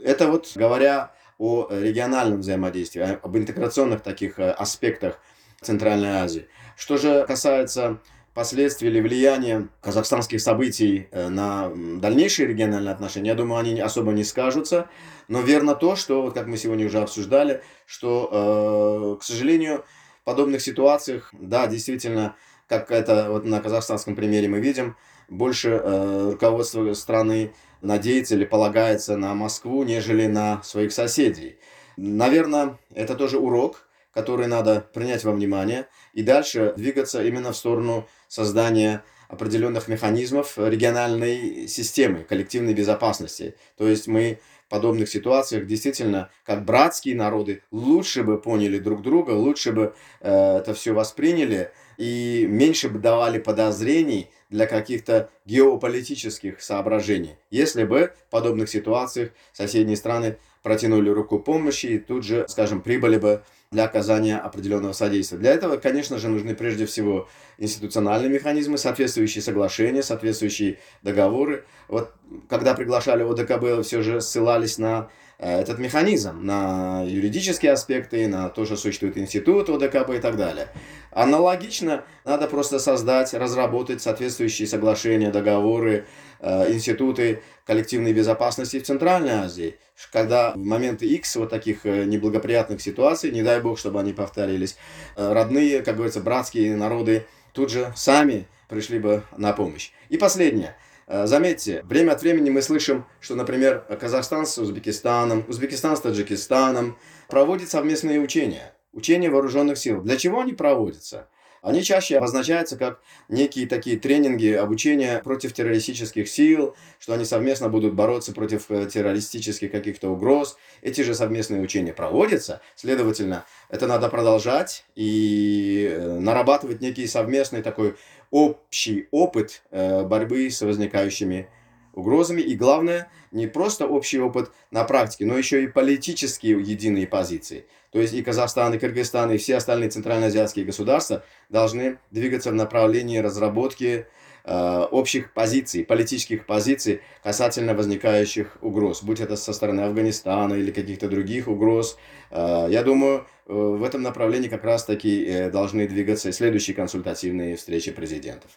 [SPEAKER 5] Это вот говоря о региональном взаимодействии, об интеграционных таких аспектах Центральной Азии. Что же касается последствия или влияния казахстанских событий э, на дальнейшие региональные отношения, я думаю, они особо не скажутся. Но верно то, что, как мы сегодня уже обсуждали, что, э, к сожалению, в подобных ситуациях, да, действительно, как это вот на казахстанском примере мы видим, больше э, руководство страны надеется или полагается на Москву, нежели на своих соседей. Наверное, это тоже урок, который надо принять во внимание и дальше двигаться именно в сторону создания определенных механизмов региональной системы коллективной безопасности. То есть мы в подобных ситуациях действительно, как братские народы, лучше бы поняли друг друга, лучше бы э, это все восприняли и меньше бы давали подозрений для каких-то геополитических соображений. Если бы в подобных ситуациях соседние страны протянули руку помощи и тут же, скажем, прибыли бы для оказания определенного содействия. Для этого, конечно же, нужны прежде всего институциональные механизмы, соответствующие соглашения, соответствующие договоры. Вот когда приглашали ОДКБ, все же ссылались на э, этот механизм, на юридические аспекты, на то, что существует институт ОДКБ и так далее. Аналогично надо просто создать, разработать соответствующие соглашения, договоры, институты коллективной безопасности в Центральной Азии, когда в моменты X вот таких э, неблагоприятных ситуаций, не дай бог, чтобы они повторились, родные, как говорится, братские народы тут же сами пришли бы на помощь. И последнее – Э, заметьте, время от времени мы слышим, что, например, Казахстан с Узбекистаном, Узбекистан с Таджикистаном проводят совместные учения, учения вооруженных сил. Для чего они проводятся? Они чаще обозначаются как некие такие тренинги обучения против террористических сил, что они совместно будут бороться против э, террористических каких-то угроз. Эти же совместные учения проводятся, следовательно, это надо продолжать и э, нарабатывать некий совместный такой общий опыт э, борьбы с возникающими угрозами. И главное, не просто общий опыт на практике, но еще и политические единые позиции. То есть и Казахстан, и Кыргызстан, и все остальные центральноазиатские государства должны двигаться в направлении разработки э, общих позиций, политических позиций касательно возникающих угроз, будь это со стороны Афганистана или каких-то других угроз. Э, я думаю, э, в этом направлении как раз-таки э, должны двигаться следующие консультативные встречи президентов.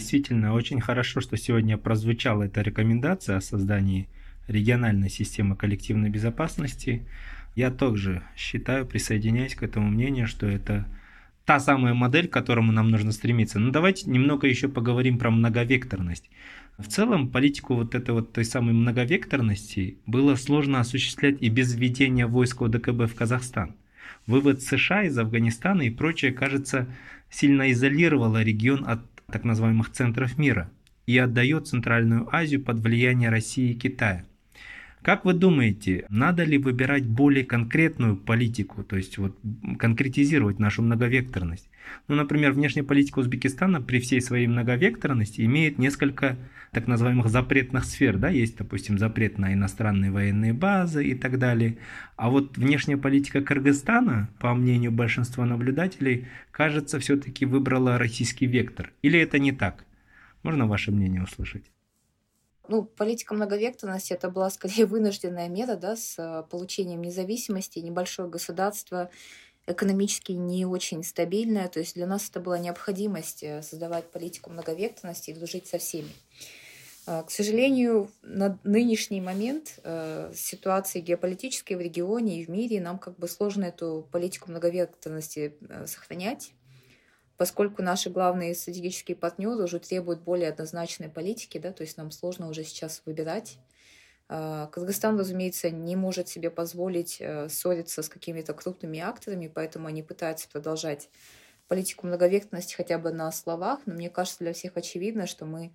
[SPEAKER 4] Действительно, очень хорошо, что сегодня прозвучала эта рекомендация о создании региональной системы коллективной безопасности. Я также считаю, присоединяюсь к этому мнению, что это та самая модель, к которому нам нужно стремиться. Но давайте немного еще поговорим про многовекторность. В целом, политику вот этой вот той самой многовекторности было сложно осуществлять и без введения войск ОДКБ в Казахстан. Вывод США из Афганистана и прочее, кажется, сильно изолировало регион от так называемых центров мира и отдает Центральную Азию под влияние России и Китая. Как вы думаете, надо ли выбирать более конкретную политику, то есть вот конкретизировать нашу многовекторность? Ну, например, внешняя политика Узбекистана при всей своей многовекторности имеет несколько так называемых запретных сфер. Да? Есть, допустим, запрет на иностранные военные базы и так далее. А вот внешняя политика Кыргызстана, по мнению большинства наблюдателей, кажется, все-таки выбрала российский вектор. Или это не так? Можно ваше мнение услышать?
[SPEAKER 6] Ну, политика многовекторности это была скорее вынужденная мера, да, с э, получением независимости, небольшое государство, экономически не очень стабильное. То есть для нас это была необходимость э, создавать политику многовекторности и дружить со всеми. А, к сожалению, на нынешний момент э, ситуации геополитической в регионе и в мире нам как бы сложно эту политику многовекторности сохранять поскольку наши главные стратегические партнеры уже требуют более однозначной политики, да, то есть нам сложно уже сейчас выбирать. А, Кыргызстан, разумеется, не может себе позволить э, ссориться с какими-то крупными акторами, поэтому они пытаются продолжать политику многовекторности хотя бы на словах, но мне кажется, для всех очевидно, что мы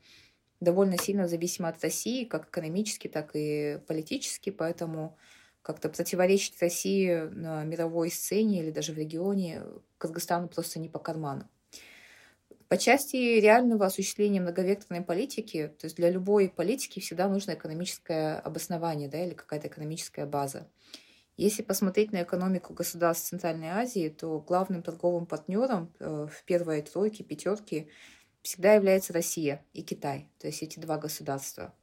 [SPEAKER 6] довольно сильно зависимы от России, как экономически, так и политически, поэтому как-то противоречить России на мировой сцене или даже в регионе Кыргызстану просто не по карману. По части реального осуществления многовекторной политики, то есть для любой политики всегда нужно экономическое обоснование да, или какая-то экономическая база. Если посмотреть на экономику государств Центральной Азии, то главным торговым партнером э, в первой тройке, пятерке всегда является Россия и Китай, то есть эти два государства.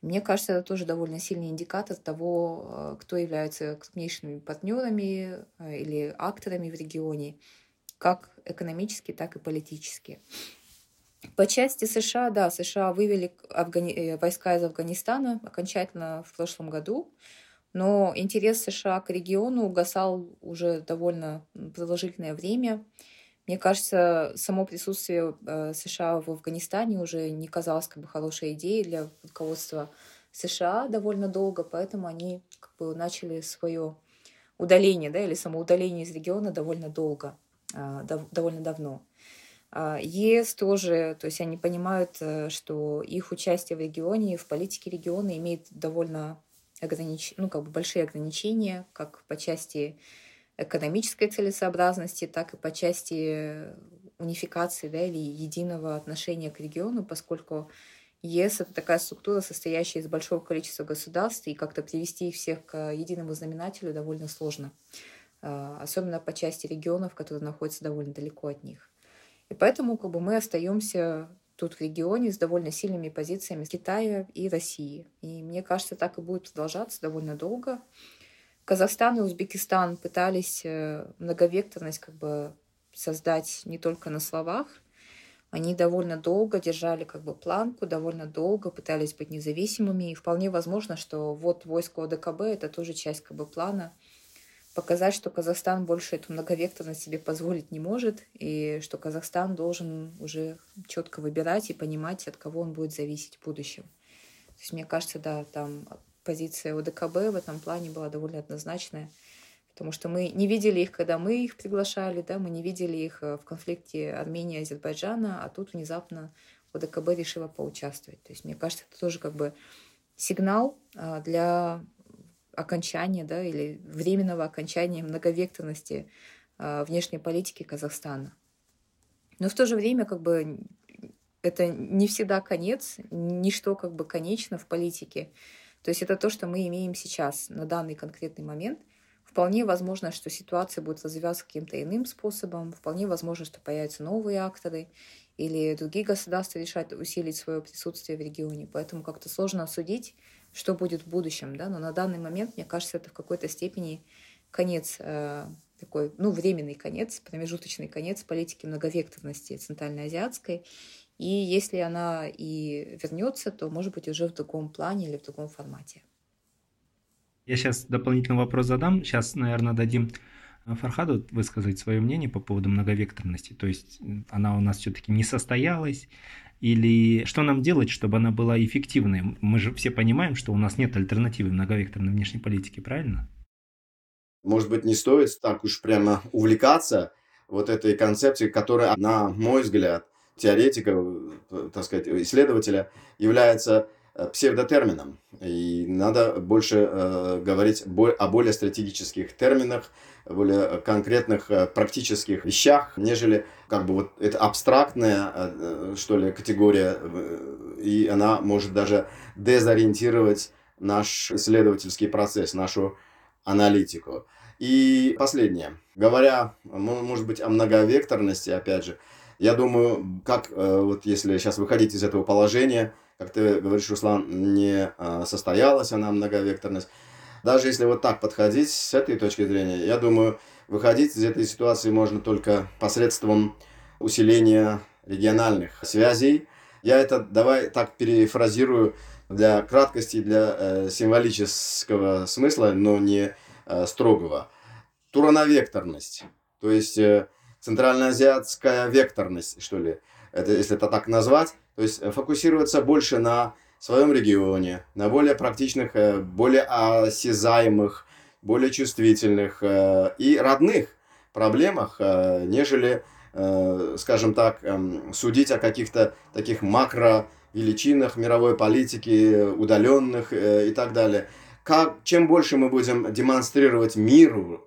[SPEAKER 6] Мне кажется, это тоже довольно сильный индикатор того, э, кто является крупнейшими партнерами э, или акторами в регионе как экономически, так и политически. По части США, да, США вывели Афгани... Э, войска из Афганистана окончательно в прошлом году, но интерес США к региону угасал уже довольно продолжительное время. Мне кажется, само присутствие э, США в Афганистане уже не казалось как бы хорошей идеей для руководства США довольно долго, поэтому они как бы начали свое удаление, да, или самоудаление из региона довольно долго. А, довольно давно. А, ЕС тоже, то есть они понимают, э, что их участие в регионе, в политике региона имеет довольно огранич... ну, как бы большие ограничения, как по части экономической целесообразности, так и по части унификации да, или единого отношения к региону, поскольку ЕС — это такая структура, состоящая из большого количества государств, и как-то привести их всех к единому знаменателю довольно сложно. Особенно по части регионов, которые находятся довольно далеко от них. И поэтому как бы, мы остаемся тут в регионе с довольно сильными позициями Китая и России. И мне кажется, так и будет продолжаться довольно долго. Казахстан и Узбекистан пытались э, многовекторность как бы создать не только на словах, они довольно долго держали как бы планку, довольно долго пытались быть независимыми. И вполне возможно, что вот войско ОДКБ — это тоже часть как бы плана показать, что Казахстан больше эту многовекторность себе позволить не может, и что Казахстан должен уже четко выбирать и понимать, от кого он будет зависеть в будущем. То есть, мне кажется, да, там позиция ОДКБ в этом плане была довольно однозначная, потому что мы не видели их, когда мы их приглашали, да, мы не видели их э, в конфликте Армении и Азербайджана, а тут внезапно ОДКБ решила поучаствовать. То есть, мне кажется, это тоже как бы сигнал а, для окончания, да, или временного окончания многовекторности а, внешней политики Казахстана. Но в то же время, как бы, это не всегда конец, ничто как бы конечно в политике. То есть это то, что мы имеем сейчас, на данный конкретный момент. Вполне возможно, что ситуация будет развиваться каким-то иным способом. Вполне возможно, что появятся новые акторы или другие государства решат усилить свое присутствие в регионе. Поэтому как-то сложно осудить, что будет в будущем. Да? Но на данный момент, мне кажется, это в какой-то степени конец э, такой, ну, временный конец, промежуточный конец политики многовекторности центральноазиатской. И если она и вернется, то, может быть, уже в другом плане или в другом формате.
[SPEAKER 4] Я сейчас дополнительный вопрос задам. Сейчас, наверное, дадим э, Фархаду высказать свое мнение по поводу многовекторности. То есть она у нас все-таки не состоялась. Или что нам делать, чтобы она была эффективной? Мы же все понимаем, что у нас нет альтернативы многовекторной внешней политике, правильно?
[SPEAKER 5] Может быть, не стоит так уж прямо увлекаться вот этой концепцией, которая, на мой взгляд, теоретика, э, так сказать, исследователя, является э, псевдотермином. И надо больше э, говорить о более стратегических терминах, более конкретных э, практических вещах, нежели как бы вот это абстрактная, э, что ли, категория, и она может даже дезориентировать наш исследовательский процесс, нашу аналитику. И последнее. Говоря, может быть, о многовекторности, опять же, я думаю, как э, вот если сейчас выходить из этого положения, как ты говоришь, Руслан, не состоялась она многовекторность, даже если вот так подходить с этой точки зрения, я думаю, выходить из этой ситуации можно только посредством усиления региональных связей. Я это давай так перефразирую для краткости, для э, символического смысла, но не э, строгого. Турановекторность, то есть э, центральноазиатская векторность, что ли, это, если это так назвать, то есть фокусироваться больше на своем регионе, на более практичных, э, более осязаемых, более чувствительных э, и родных проблемах, э, нежели, скажем так, эм, судить о каких-то таких макро величинах мировой политики, удаленных и так далее. Как, чем больше мы будем демонстрировать миру,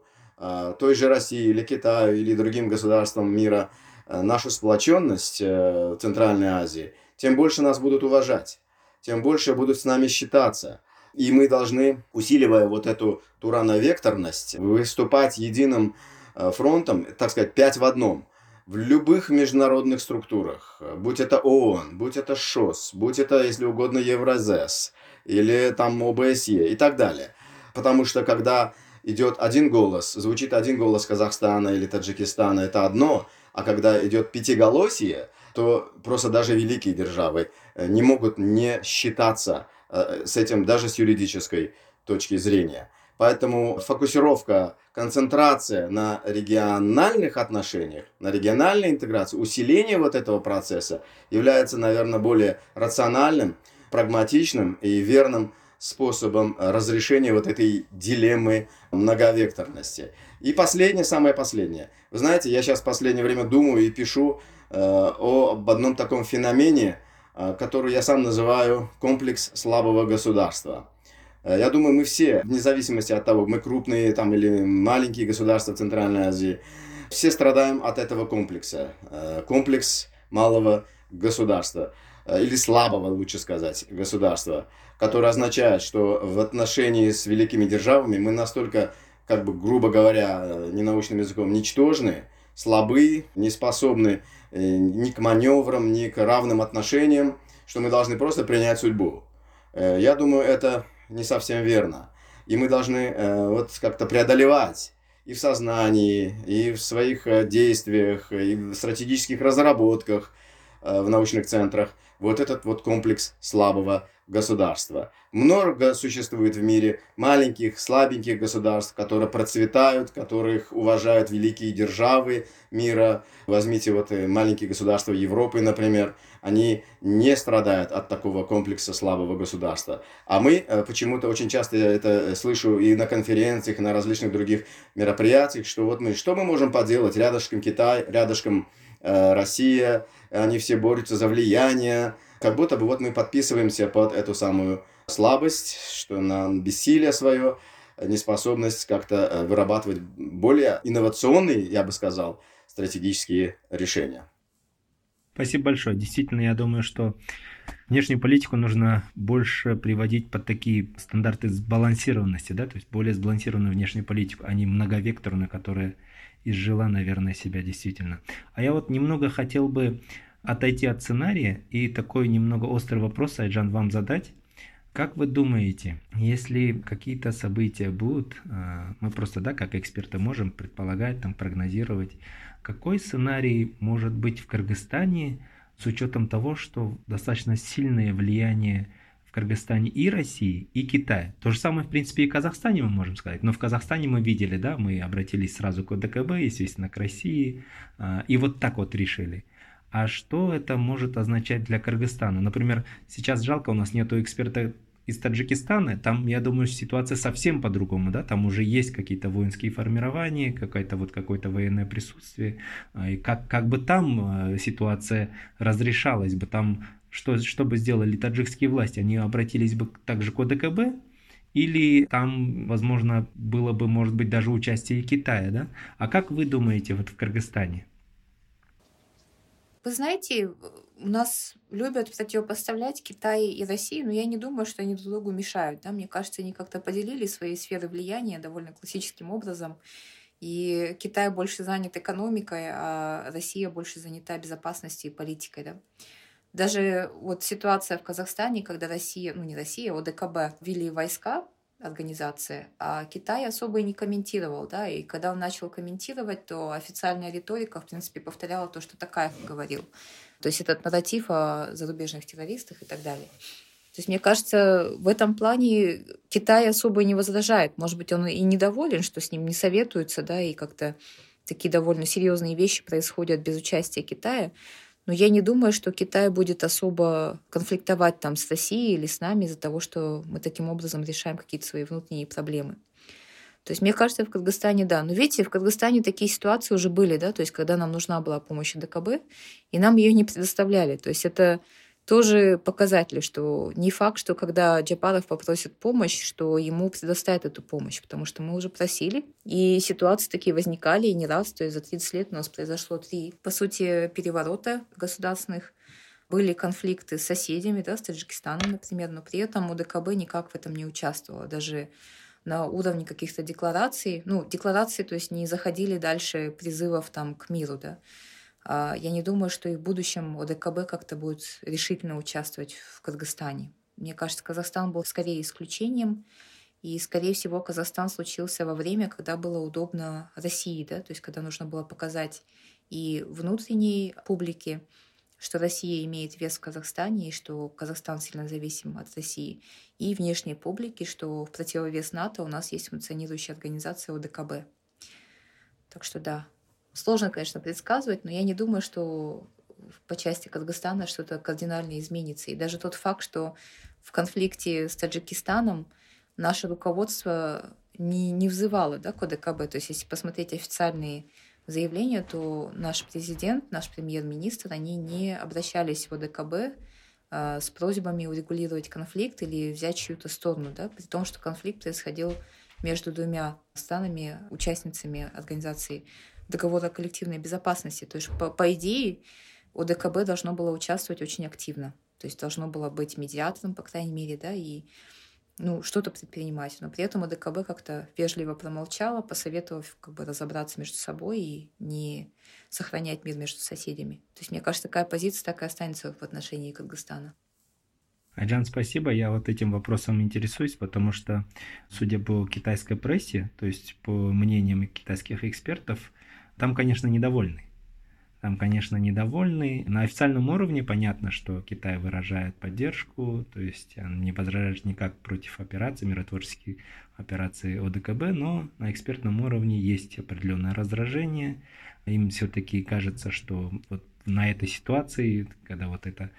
[SPEAKER 5] той же России или Китаю или другим государствам мира, нашу сплоченность в Центральной Азии, тем больше нас будут уважать тем больше будут с нами считаться. И мы должны, усиливая вот эту турановекторность, выступать единым э, фронтом, так сказать, пять в одном. В любых международных структурах, будь это ООН, будь это ШОС, будь это, если угодно, Евразес, или там ОБСЕ и так далее. Потому что когда идет один голос, звучит один голос Казахстана или Таджикистана, это одно, а когда идет пятиголосие, то просто даже великие державы э, не могут не считаться э, с этим даже с юридической точки зрения. Поэтому фокусировка, концентрация на региональных отношениях, на региональной интеграции, усиление вот этого процесса является, наверное, более рациональным, прагматичным и верным способом разрешения вот этой дилеммы многовекторности. И последнее, самое последнее. Вы знаете, я сейчас в последнее время думаю и пишу Э, об одном таком феномене, э, который я сам называю комплекс слабого государства. Э, я думаю, мы все, вне зависимости от того, мы крупные там или маленькие государства в Центральной Азии, все страдаем от этого комплекса. Комплекс малого государства, или слабого, лучше сказать, государства, который означает, что в отношении с великими державами мы настолько как бы, грубо говоря, ненаучным языком, ничтожны, слабы, не способны э, ни к маневрам, ни к равным отношениям, что мы должны просто принять судьбу. Э, я думаю, это не совсем верно. И мы должны э, вот как-то преодолевать и в сознании, и в своих действиях, и в стратегических разработках в научных центрах вот этот вот комплекс слабого государства. Много существует в мире маленьких, слабеньких государств, которые процветают, которых уважают великие державы мира. Возьмите вот э, маленькие государства Европы, например. Они не страдают от такого комплекса слабого государства. А мы э, почему-то очень часто я это слышу и на конференциях, и на различных других мероприятиях, что вот мы, что мы можем поделать? Рядышком Китай, рядышком э, Россия, они все борются за влияние, как будто бы вот мы подписываемся под эту самую слабость, что нам бессилие свое, неспособность как-то э, вырабатывать более инновационные, я бы сказал, стратегические решения.
[SPEAKER 4] Спасибо большое. Действительно, я думаю, что внешнюю политику нужно больше приводить под такие стандарты сбалансированности, да, то есть более сбалансированную внешнюю политику, а не многовекторную, которая изжила, наверное, себя действительно. А я вот немного хотел бы отойти от сценария и такой немного острый вопрос, Айджан, вам задать. Как вы думаете, если какие-то события будут, а, мы просто, да, как эксперты можем предполагать, там, прогнозировать, какой сценарий может быть в Кыргызстане с учетом того, что достаточно сильное влияние в Кыргызстане и России, и Китая. То же самое, в принципе, и в Казахстане мы можем сказать. Но в Казахстане мы видели, да, мы обратились сразу к ОДКБ, естественно, к России, а, и вот так вот решили. А что это может означать для Кыргызстана? Например, сейчас жалко, у нас нету эксперта из Таджикистана, там, я думаю, ситуация совсем по-другому, да, там уже есть какие-то воинские формирования, какое-то вот какое-то военное присутствие, а, и как, как бы там э, ситуация разрешалась бы, там что, что бы сделали таджикские власти, они обратились бы также к ОДКБ, или там, возможно, было бы, может быть, даже участие Китая, да? А как вы думаете вот в Кыргызстане?
[SPEAKER 6] Вы знаете, у нас любят противопоставлять Китай и Россию, но я не думаю, что они друг другу мешают. Да? Мне кажется, они как-то поделили свои сферы влияния довольно классическим образом. И Китай больше занят экономикой, а Россия больше занята безопасностью и политикой. Да? Даже вот ситуация в Казахстане, когда Россия, ну не Россия, а ОДКБ ввели войска организация, а Китай особо и не комментировал, да, и когда он начал комментировать, то официальная риторика, в принципе, повторяла то, что Такаев говорил. То есть этот нарратив о зарубежных террористах и так далее. То есть, мне кажется, в этом плане Китай особо не возражает. Может быть, он и недоволен, что с ним не советуются, да, и как-то такие довольно серьезные вещи происходят без участия Китая. Но я не думаю, что Китай будет особо конфликтовать там с Россией или с нами из-за того, что мы таким образом решаем какие-то свои внутренние проблемы. То есть, мне кажется, в Кыргызстане, да. Но видите, в Кыргызстане такие ситуации уже были, да, то есть, когда нам нужна была помощь ДКБ, и нам ее не предоставляли. То есть, это тоже показатели, что не факт, что когда Джапаров попросит помощь, что ему предоставят эту помощь, потому что мы уже просили, и ситуации такие возникали и не раз, то есть за 30 лет у нас произошло три, по сути, переворота государственных, были конфликты с соседями, да, с Таджикистаном, например, но при этом УДКБ никак в этом не участвовало, даже на уровне каких-то деклараций, ну, декларации, то есть не заходили дальше призывов там к миру, да, я не думаю, что и в будущем ОДКБ как-то будет решительно участвовать в Кыргызстане. Мне кажется, Казахстан был скорее исключением, и, скорее всего, Казахстан случился во время, когда было удобно России, да, то есть когда нужно было показать и внутренней публике, что Россия имеет вес в Казахстане и что Казахстан сильно зависим от России, и внешней публике, что в противовес НАТО у нас есть функционирующая организация ОДКБ. Так что да, Сложно, конечно, предсказывать, но я не думаю, что по части Кыргызстана что-то кардинально изменится. И даже тот факт, что в конфликте с Таджикистаном наше руководство не, не взывало да, к ОДКБ. То есть, если посмотреть официальные заявления, то наш президент, наш премьер-министр, они не обращались в ОДКБ э, с просьбами урегулировать конфликт или взять чью-то сторону, да, при том, что конфликт происходил между двумя странами, участницами организации договора о коллективной безопасности. То есть, по, по идее, ОДКБ должно было участвовать очень активно. То есть должно было быть медиатором, по крайней мере, да, и ну, что-то предпринимать. Но при этом ОДКБ как-то вежливо промолчала, посоветовав как бы разобраться между собой и не сохранять мир между соседями. То есть, мне кажется, такая позиция так и останется в отношении Кыргызстана.
[SPEAKER 4] Аджан, спасибо. Я вот этим вопросом интересуюсь, потому что, судя по китайской прессе, то есть по мнениям китайских экспертов, там, конечно, недовольны там, конечно, недовольны. На официальном уровне понятно, что Китай выражает поддержку, то есть он не возражает никак против операций, миротворческих операций ОДКБ, но на экспертном уровне есть определенное раздражение. Им все-таки кажется, что вот на этой ситуации, когда вот эта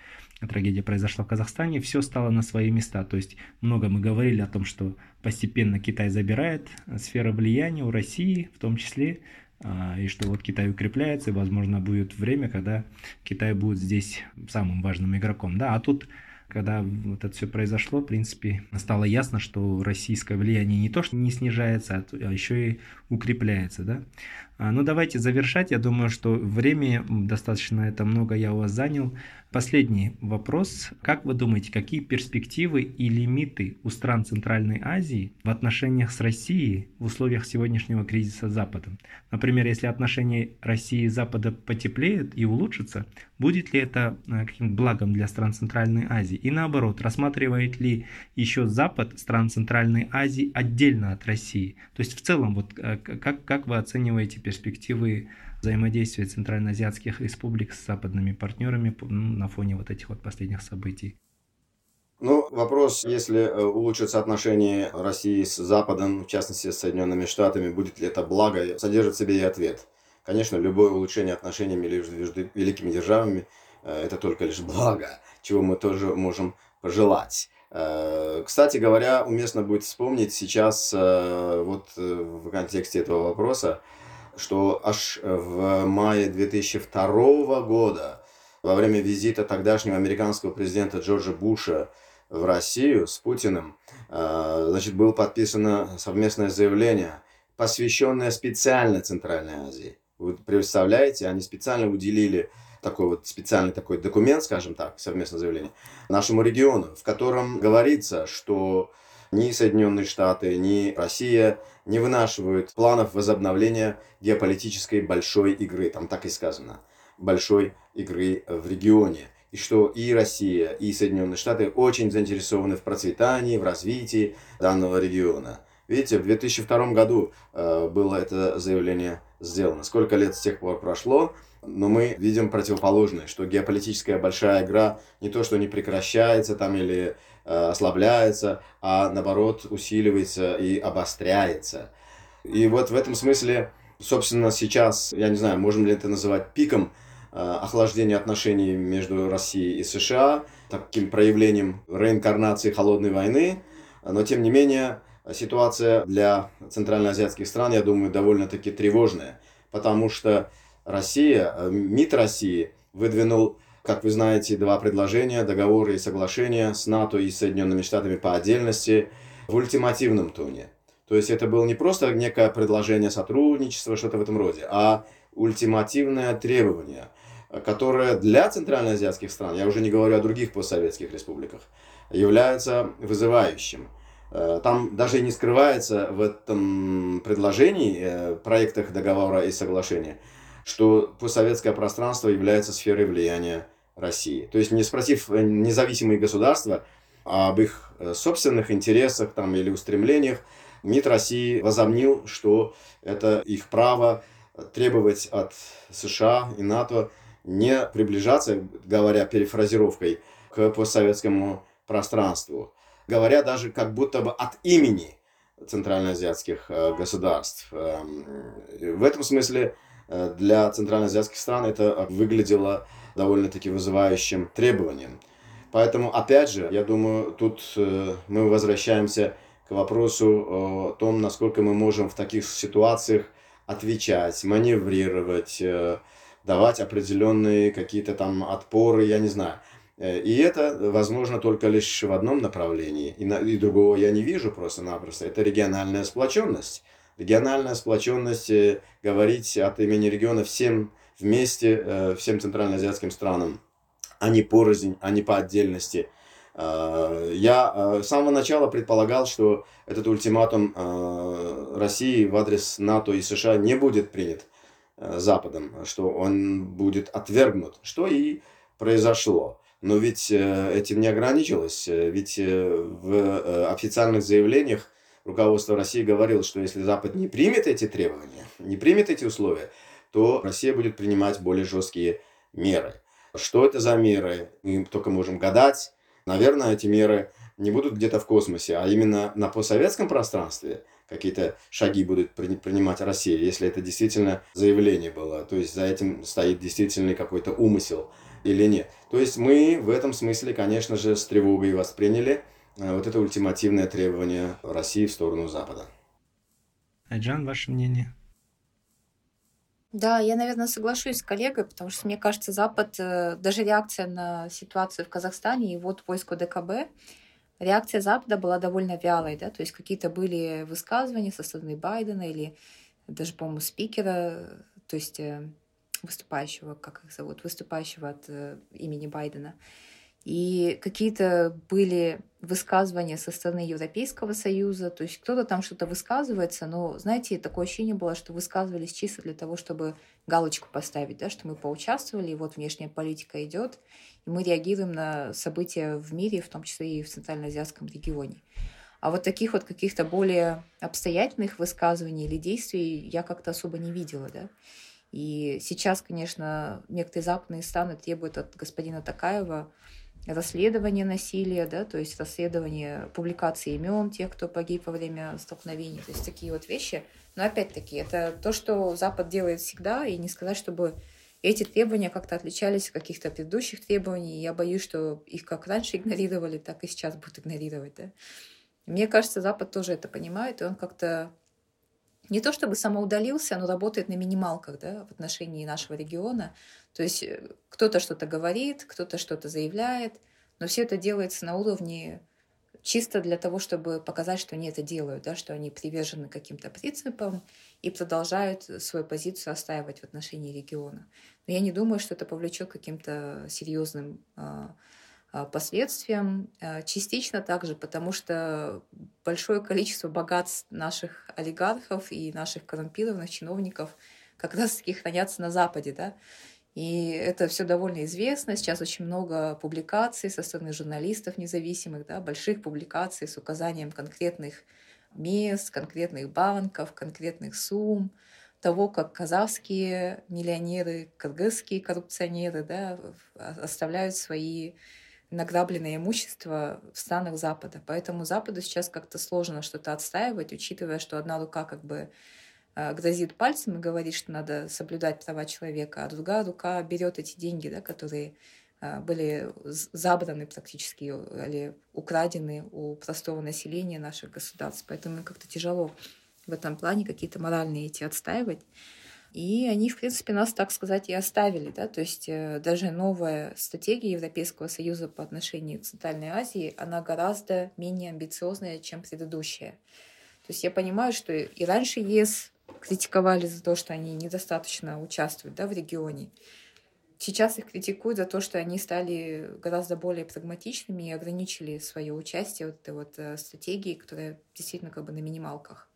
[SPEAKER 4] трагедия произошла в Казахстане, все стало на свои места. То есть много мы говорили о том, что постепенно Китай забирает сферу влияния у России, в том числе и что вот Китай укрепляется, и, возможно, будет время, когда Китай будет здесь самым важным игроком. Да, а тут когда вот это все произошло, в принципе, стало ясно, что российское влияние не то, что не снижается, а еще и укрепляется, да. А, ну, давайте завершать. Я думаю, что время достаточно это много я у вас занял. Последний вопрос. Как вы думаете, какие перспективы и лимиты у стран Центральной Азии в отношениях с Россией в условиях сегодняшнего кризиса с Западом? Например, если отношения России и Запада потеплеют и улучшатся, будет ли это э, каким-то благом для стран Центральной Азии? И наоборот, рассматривает ли еще Запад стран Центральной Азии отдельно от России? То есть в целом, вот э, как, как вы оцениваете перспективы взаимодействия центральноазиатских республик с западными партнерами ну, на фоне вот этих вот последних событий?
[SPEAKER 5] Ну, вопрос, если э, улучшатся отношения России с Западом, в частности с Соединенными Штатами, будет ли это благо, содержит в себе и ответ. Конечно, любое улучшение отношений между великими державами э, – это только лишь благо, чего мы тоже можем пожелать. Э, кстати говоря, уместно будет вспомнить сейчас, вот в контексте этого вопроса, что аж в мае 2002 года, во время визита тогдашнего американского президента Джорджа Буша в Россию с Путиным, э, значит, было подписано совместное заявление, посвященное специально Центральной Азии. Вы представляете, они специально уделили такой вот специальный такой документ, скажем так, совместное заявление, нашему региону, в котором говорится, что ни Соединенные Штаты, ни Россия не вынашивают планов возобновления геополитической большой игры. Там так и сказано. Большой игры в регионе. И что и Россия, и Соединенные Штаты очень заинтересованы в процветании, в развитии данного региона. Видите, в 2002 году э, было это заявление сделано. Сколько лет с тех пор прошло, но мы видим противоположное, что геополитическая большая игра не то, что не прекращается там или ослабляется, а наоборот усиливается и обостряется. И вот в этом смысле, собственно, сейчас, я не знаю, можем ли это называть пиком э, охлаждения отношений между Россией и США, таким проявлением реинкарнации холодной войны, но тем не менее ситуация для центральноазиатских стран, я думаю, довольно-таки тревожная, потому что Россия, э, МИД России выдвинул как вы знаете, два предложения, договоры и соглашения с НАТО и Соединенными Штатами по отдельности в ультимативном тоне. То есть это было не просто некое предложение сотрудничества, что-то в этом роде, а ультимативное требование, которое для центральноазиатских стран, я уже не говорю о других постсоветских республиках, является вызывающим. Э, там даже и не скрывается в этом предложении, э, проектах договора и соглашения, что постсоветское пространство является сферой влияния России. То есть, не спросив э, независимые государства об их э, собственных интересах там, или устремлениях, МИД России возомнил, что это их право требовать от США и НАТО не приближаться, говоря перефразировкой, к постсоветскому пространству. Говоря даже как будто бы от имени центральноазиатских э, государств. Эм, в этом смысле для центральноазиатских стран это выглядело довольно-таки вызывающим требованием. Поэтому, опять же, я думаю, тут э, мы возвращаемся к вопросу о том, насколько мы можем в таких ситуациях отвечать, маневрировать, э, давать определенные какие-то там отпоры, я не знаю. Э, и это возможно только лишь в одном направлении, и, на, и другого я не вижу просто-напросто. Это региональная сплоченность. Региональная сплоченность, говорить от имени региона всем вместе э, всем центральноазиатским странам, а не порознь, а не по отдельности. Э, я э, с самого начала предполагал, что этот ультиматум э, России в адрес НАТО и США не будет принят Западом, что он будет отвергнут, что и произошло. Но ведь этим не ограничилось, ведь в официальных заявлениях руководство России говорило, что если Запад не примет эти требования, не примет эти условия, то Россия будет принимать более жесткие меры. Что это за меры? Мы только можем гадать, Наверное, эти меры не будут где-то в космосе, а именно на постсоветском пространстве какие-то шаги будут принимать Россия, если это действительно заявление было, то есть за этим стоит действительно какой-то умысел или нет. То есть мы в этом смысле, конечно же, с тревогой восприняли э, вот это ультимативное требование России в сторону Запада.
[SPEAKER 4] Айджан, ваше мнение?
[SPEAKER 6] Да, я, наверное, соглашусь с коллегой, потому что, мне кажется, Запад, э, даже реакция на ситуацию в Казахстане и вот войско ДКБ, реакция Запада была довольно вялой, да, то есть какие-то были высказывания со стороны Байдена или даже, по-моему, спикера, то есть э, выступающего, как их зовут, выступающего от э, имени Байдена, и какие-то были высказывания со стороны Европейского Союза, то есть кто-то там что-то высказывается, но, знаете, такое ощущение было, что высказывались чисто для того, чтобы галочку поставить, да, что мы поучаствовали, и вот внешняя политика идет, и мы реагируем на события в мире, в том числе и в Центральноазиатском регионе. А вот таких вот каких-то более обстоятельных высказываний или действий я как-то особо не видела, да. И сейчас, конечно, некоторые западные страны требуют от господина Такаева расследование насилия, да, то есть расследование публикации имен тех, кто погиб во время столкновений, то есть такие вот вещи. Но опять-таки, это то, что Запад делает всегда, и не сказать, чтобы эти требования как-то отличались от каких-то предыдущих требований. Я боюсь, что их как раньше игнорировали, так и сейчас будут игнорировать. Да? Мне кажется, Запад тоже это понимает, и он как-то не то чтобы самоудалился, но работает на минималках да, в отношении нашего региона. То есть э, кто-то что-то говорит, кто-то что-то заявляет, но все это делается на уровне чисто для того, чтобы показать, что они это делают, да, что они привержены каким-то принципам и продолжают свою позицию отстаивать в отношении региона. Но я не думаю, что это повлечет каким-то серьезным а, последствиям. А, частично также, потому что большое количество богатств наших олигархов и наших коррумпированных чиновников как раз-таки хранятся на Западе. Да? И это все довольно известно. Сейчас очень много публикаций со стороны журналистов независимых, да, больших публикаций с указанием конкретных мест, конкретных банков, конкретных сумм, того, как казахские миллионеры, кыргызские коррупционеры да, оставляют свои награбленное имущество в странах Запада. Поэтому Западу сейчас как-то сложно что-то отстаивать, учитывая, что одна рука как бы э, грозит пальцем и говорит, что надо соблюдать права человека, а другая рука берет эти деньги, да, которые э, были забраны практически или украдены у простого населения наших государств. Поэтому как-то тяжело в этом плане какие-то моральные эти отстаивать. И они, в принципе, нас, так сказать, и оставили. Да? То есть э, даже новая стратегия Европейского Союза по отношению к Центральной Азии, она гораздо менее амбициозная, чем предыдущая. То есть я понимаю, что и раньше ЕС критиковали за то, что они недостаточно участвуют да, в регионе. Сейчас их критикуют за то, что они стали гораздо более прагматичными и ограничили свое участие в этой вот э, стратегии, которая действительно как бы на минималках.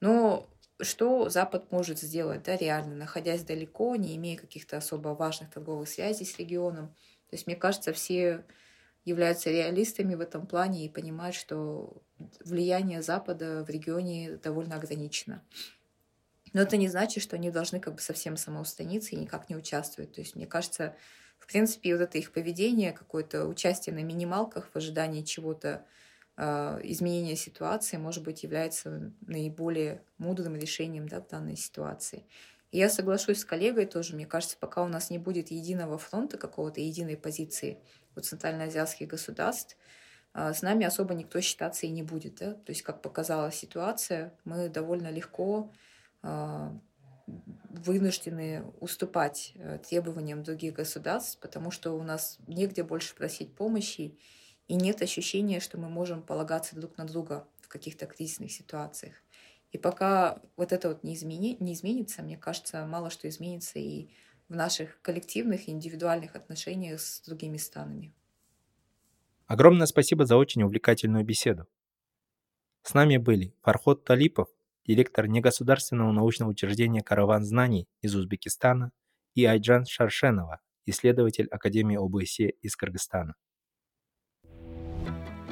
[SPEAKER 6] Но что Запад может сделать, да, реально, находясь далеко, не имея каких-то особо важных торговых связей с регионом. То есть, мне кажется, все являются реалистами в этом плане и понимают, что влияние Запада в регионе довольно ограничено. Но это не значит, что они должны как бы совсем самоустаниться и никак не участвовать. То есть, мне кажется, в принципе, вот это их поведение, какое-то участие на минималках в ожидании чего-то изменение ситуации, может быть, является наиболее мудрым решением да, в данной ситуации. И я соглашусь с коллегой тоже, мне кажется, пока у нас не будет единого фронта, какого-то единой позиции у центральноазиатских государств, а, с нами особо никто считаться и не будет. Да? То есть, как показала ситуация, мы довольно легко а, вынуждены уступать э, требованиям других государств, потому что у нас негде больше просить помощи, и нет ощущения, что мы можем полагаться друг на друга в каких-то кризисных ситуациях. И пока вот это вот не, измени, не изменится, мне кажется, мало что изменится и в наших коллективных и индивидуальных отношениях с другими странами.
[SPEAKER 4] Огромное спасибо за очень увлекательную беседу. С нами были Фархот Талипов, директор негосударственного научного учреждения «Караван знаний» из Узбекистана, и Айджан Шаршенова, исследователь Академии ОБСЕ из Кыргызстана.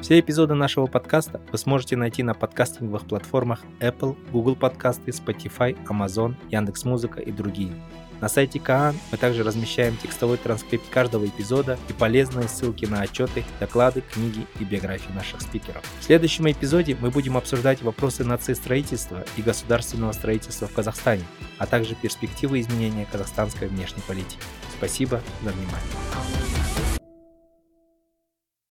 [SPEAKER 4] Все эпизоды нашего подкаста вы сможете найти на подкастинговых платформах Apple, Google подкасты, Spotify, Amazon, Яндекс.Музыка и другие. На сайте Каан мы также размещаем текстовой транскрипт каждого эпизода и полезные ссылки на отчеты, доклады, книги и биографии наших спикеров. В следующем эпизоде мы будем обсуждать вопросы нацистроительства и государственного строительства в Казахстане, а также перспективы изменения казахстанской внешней политики. Спасибо за внимание.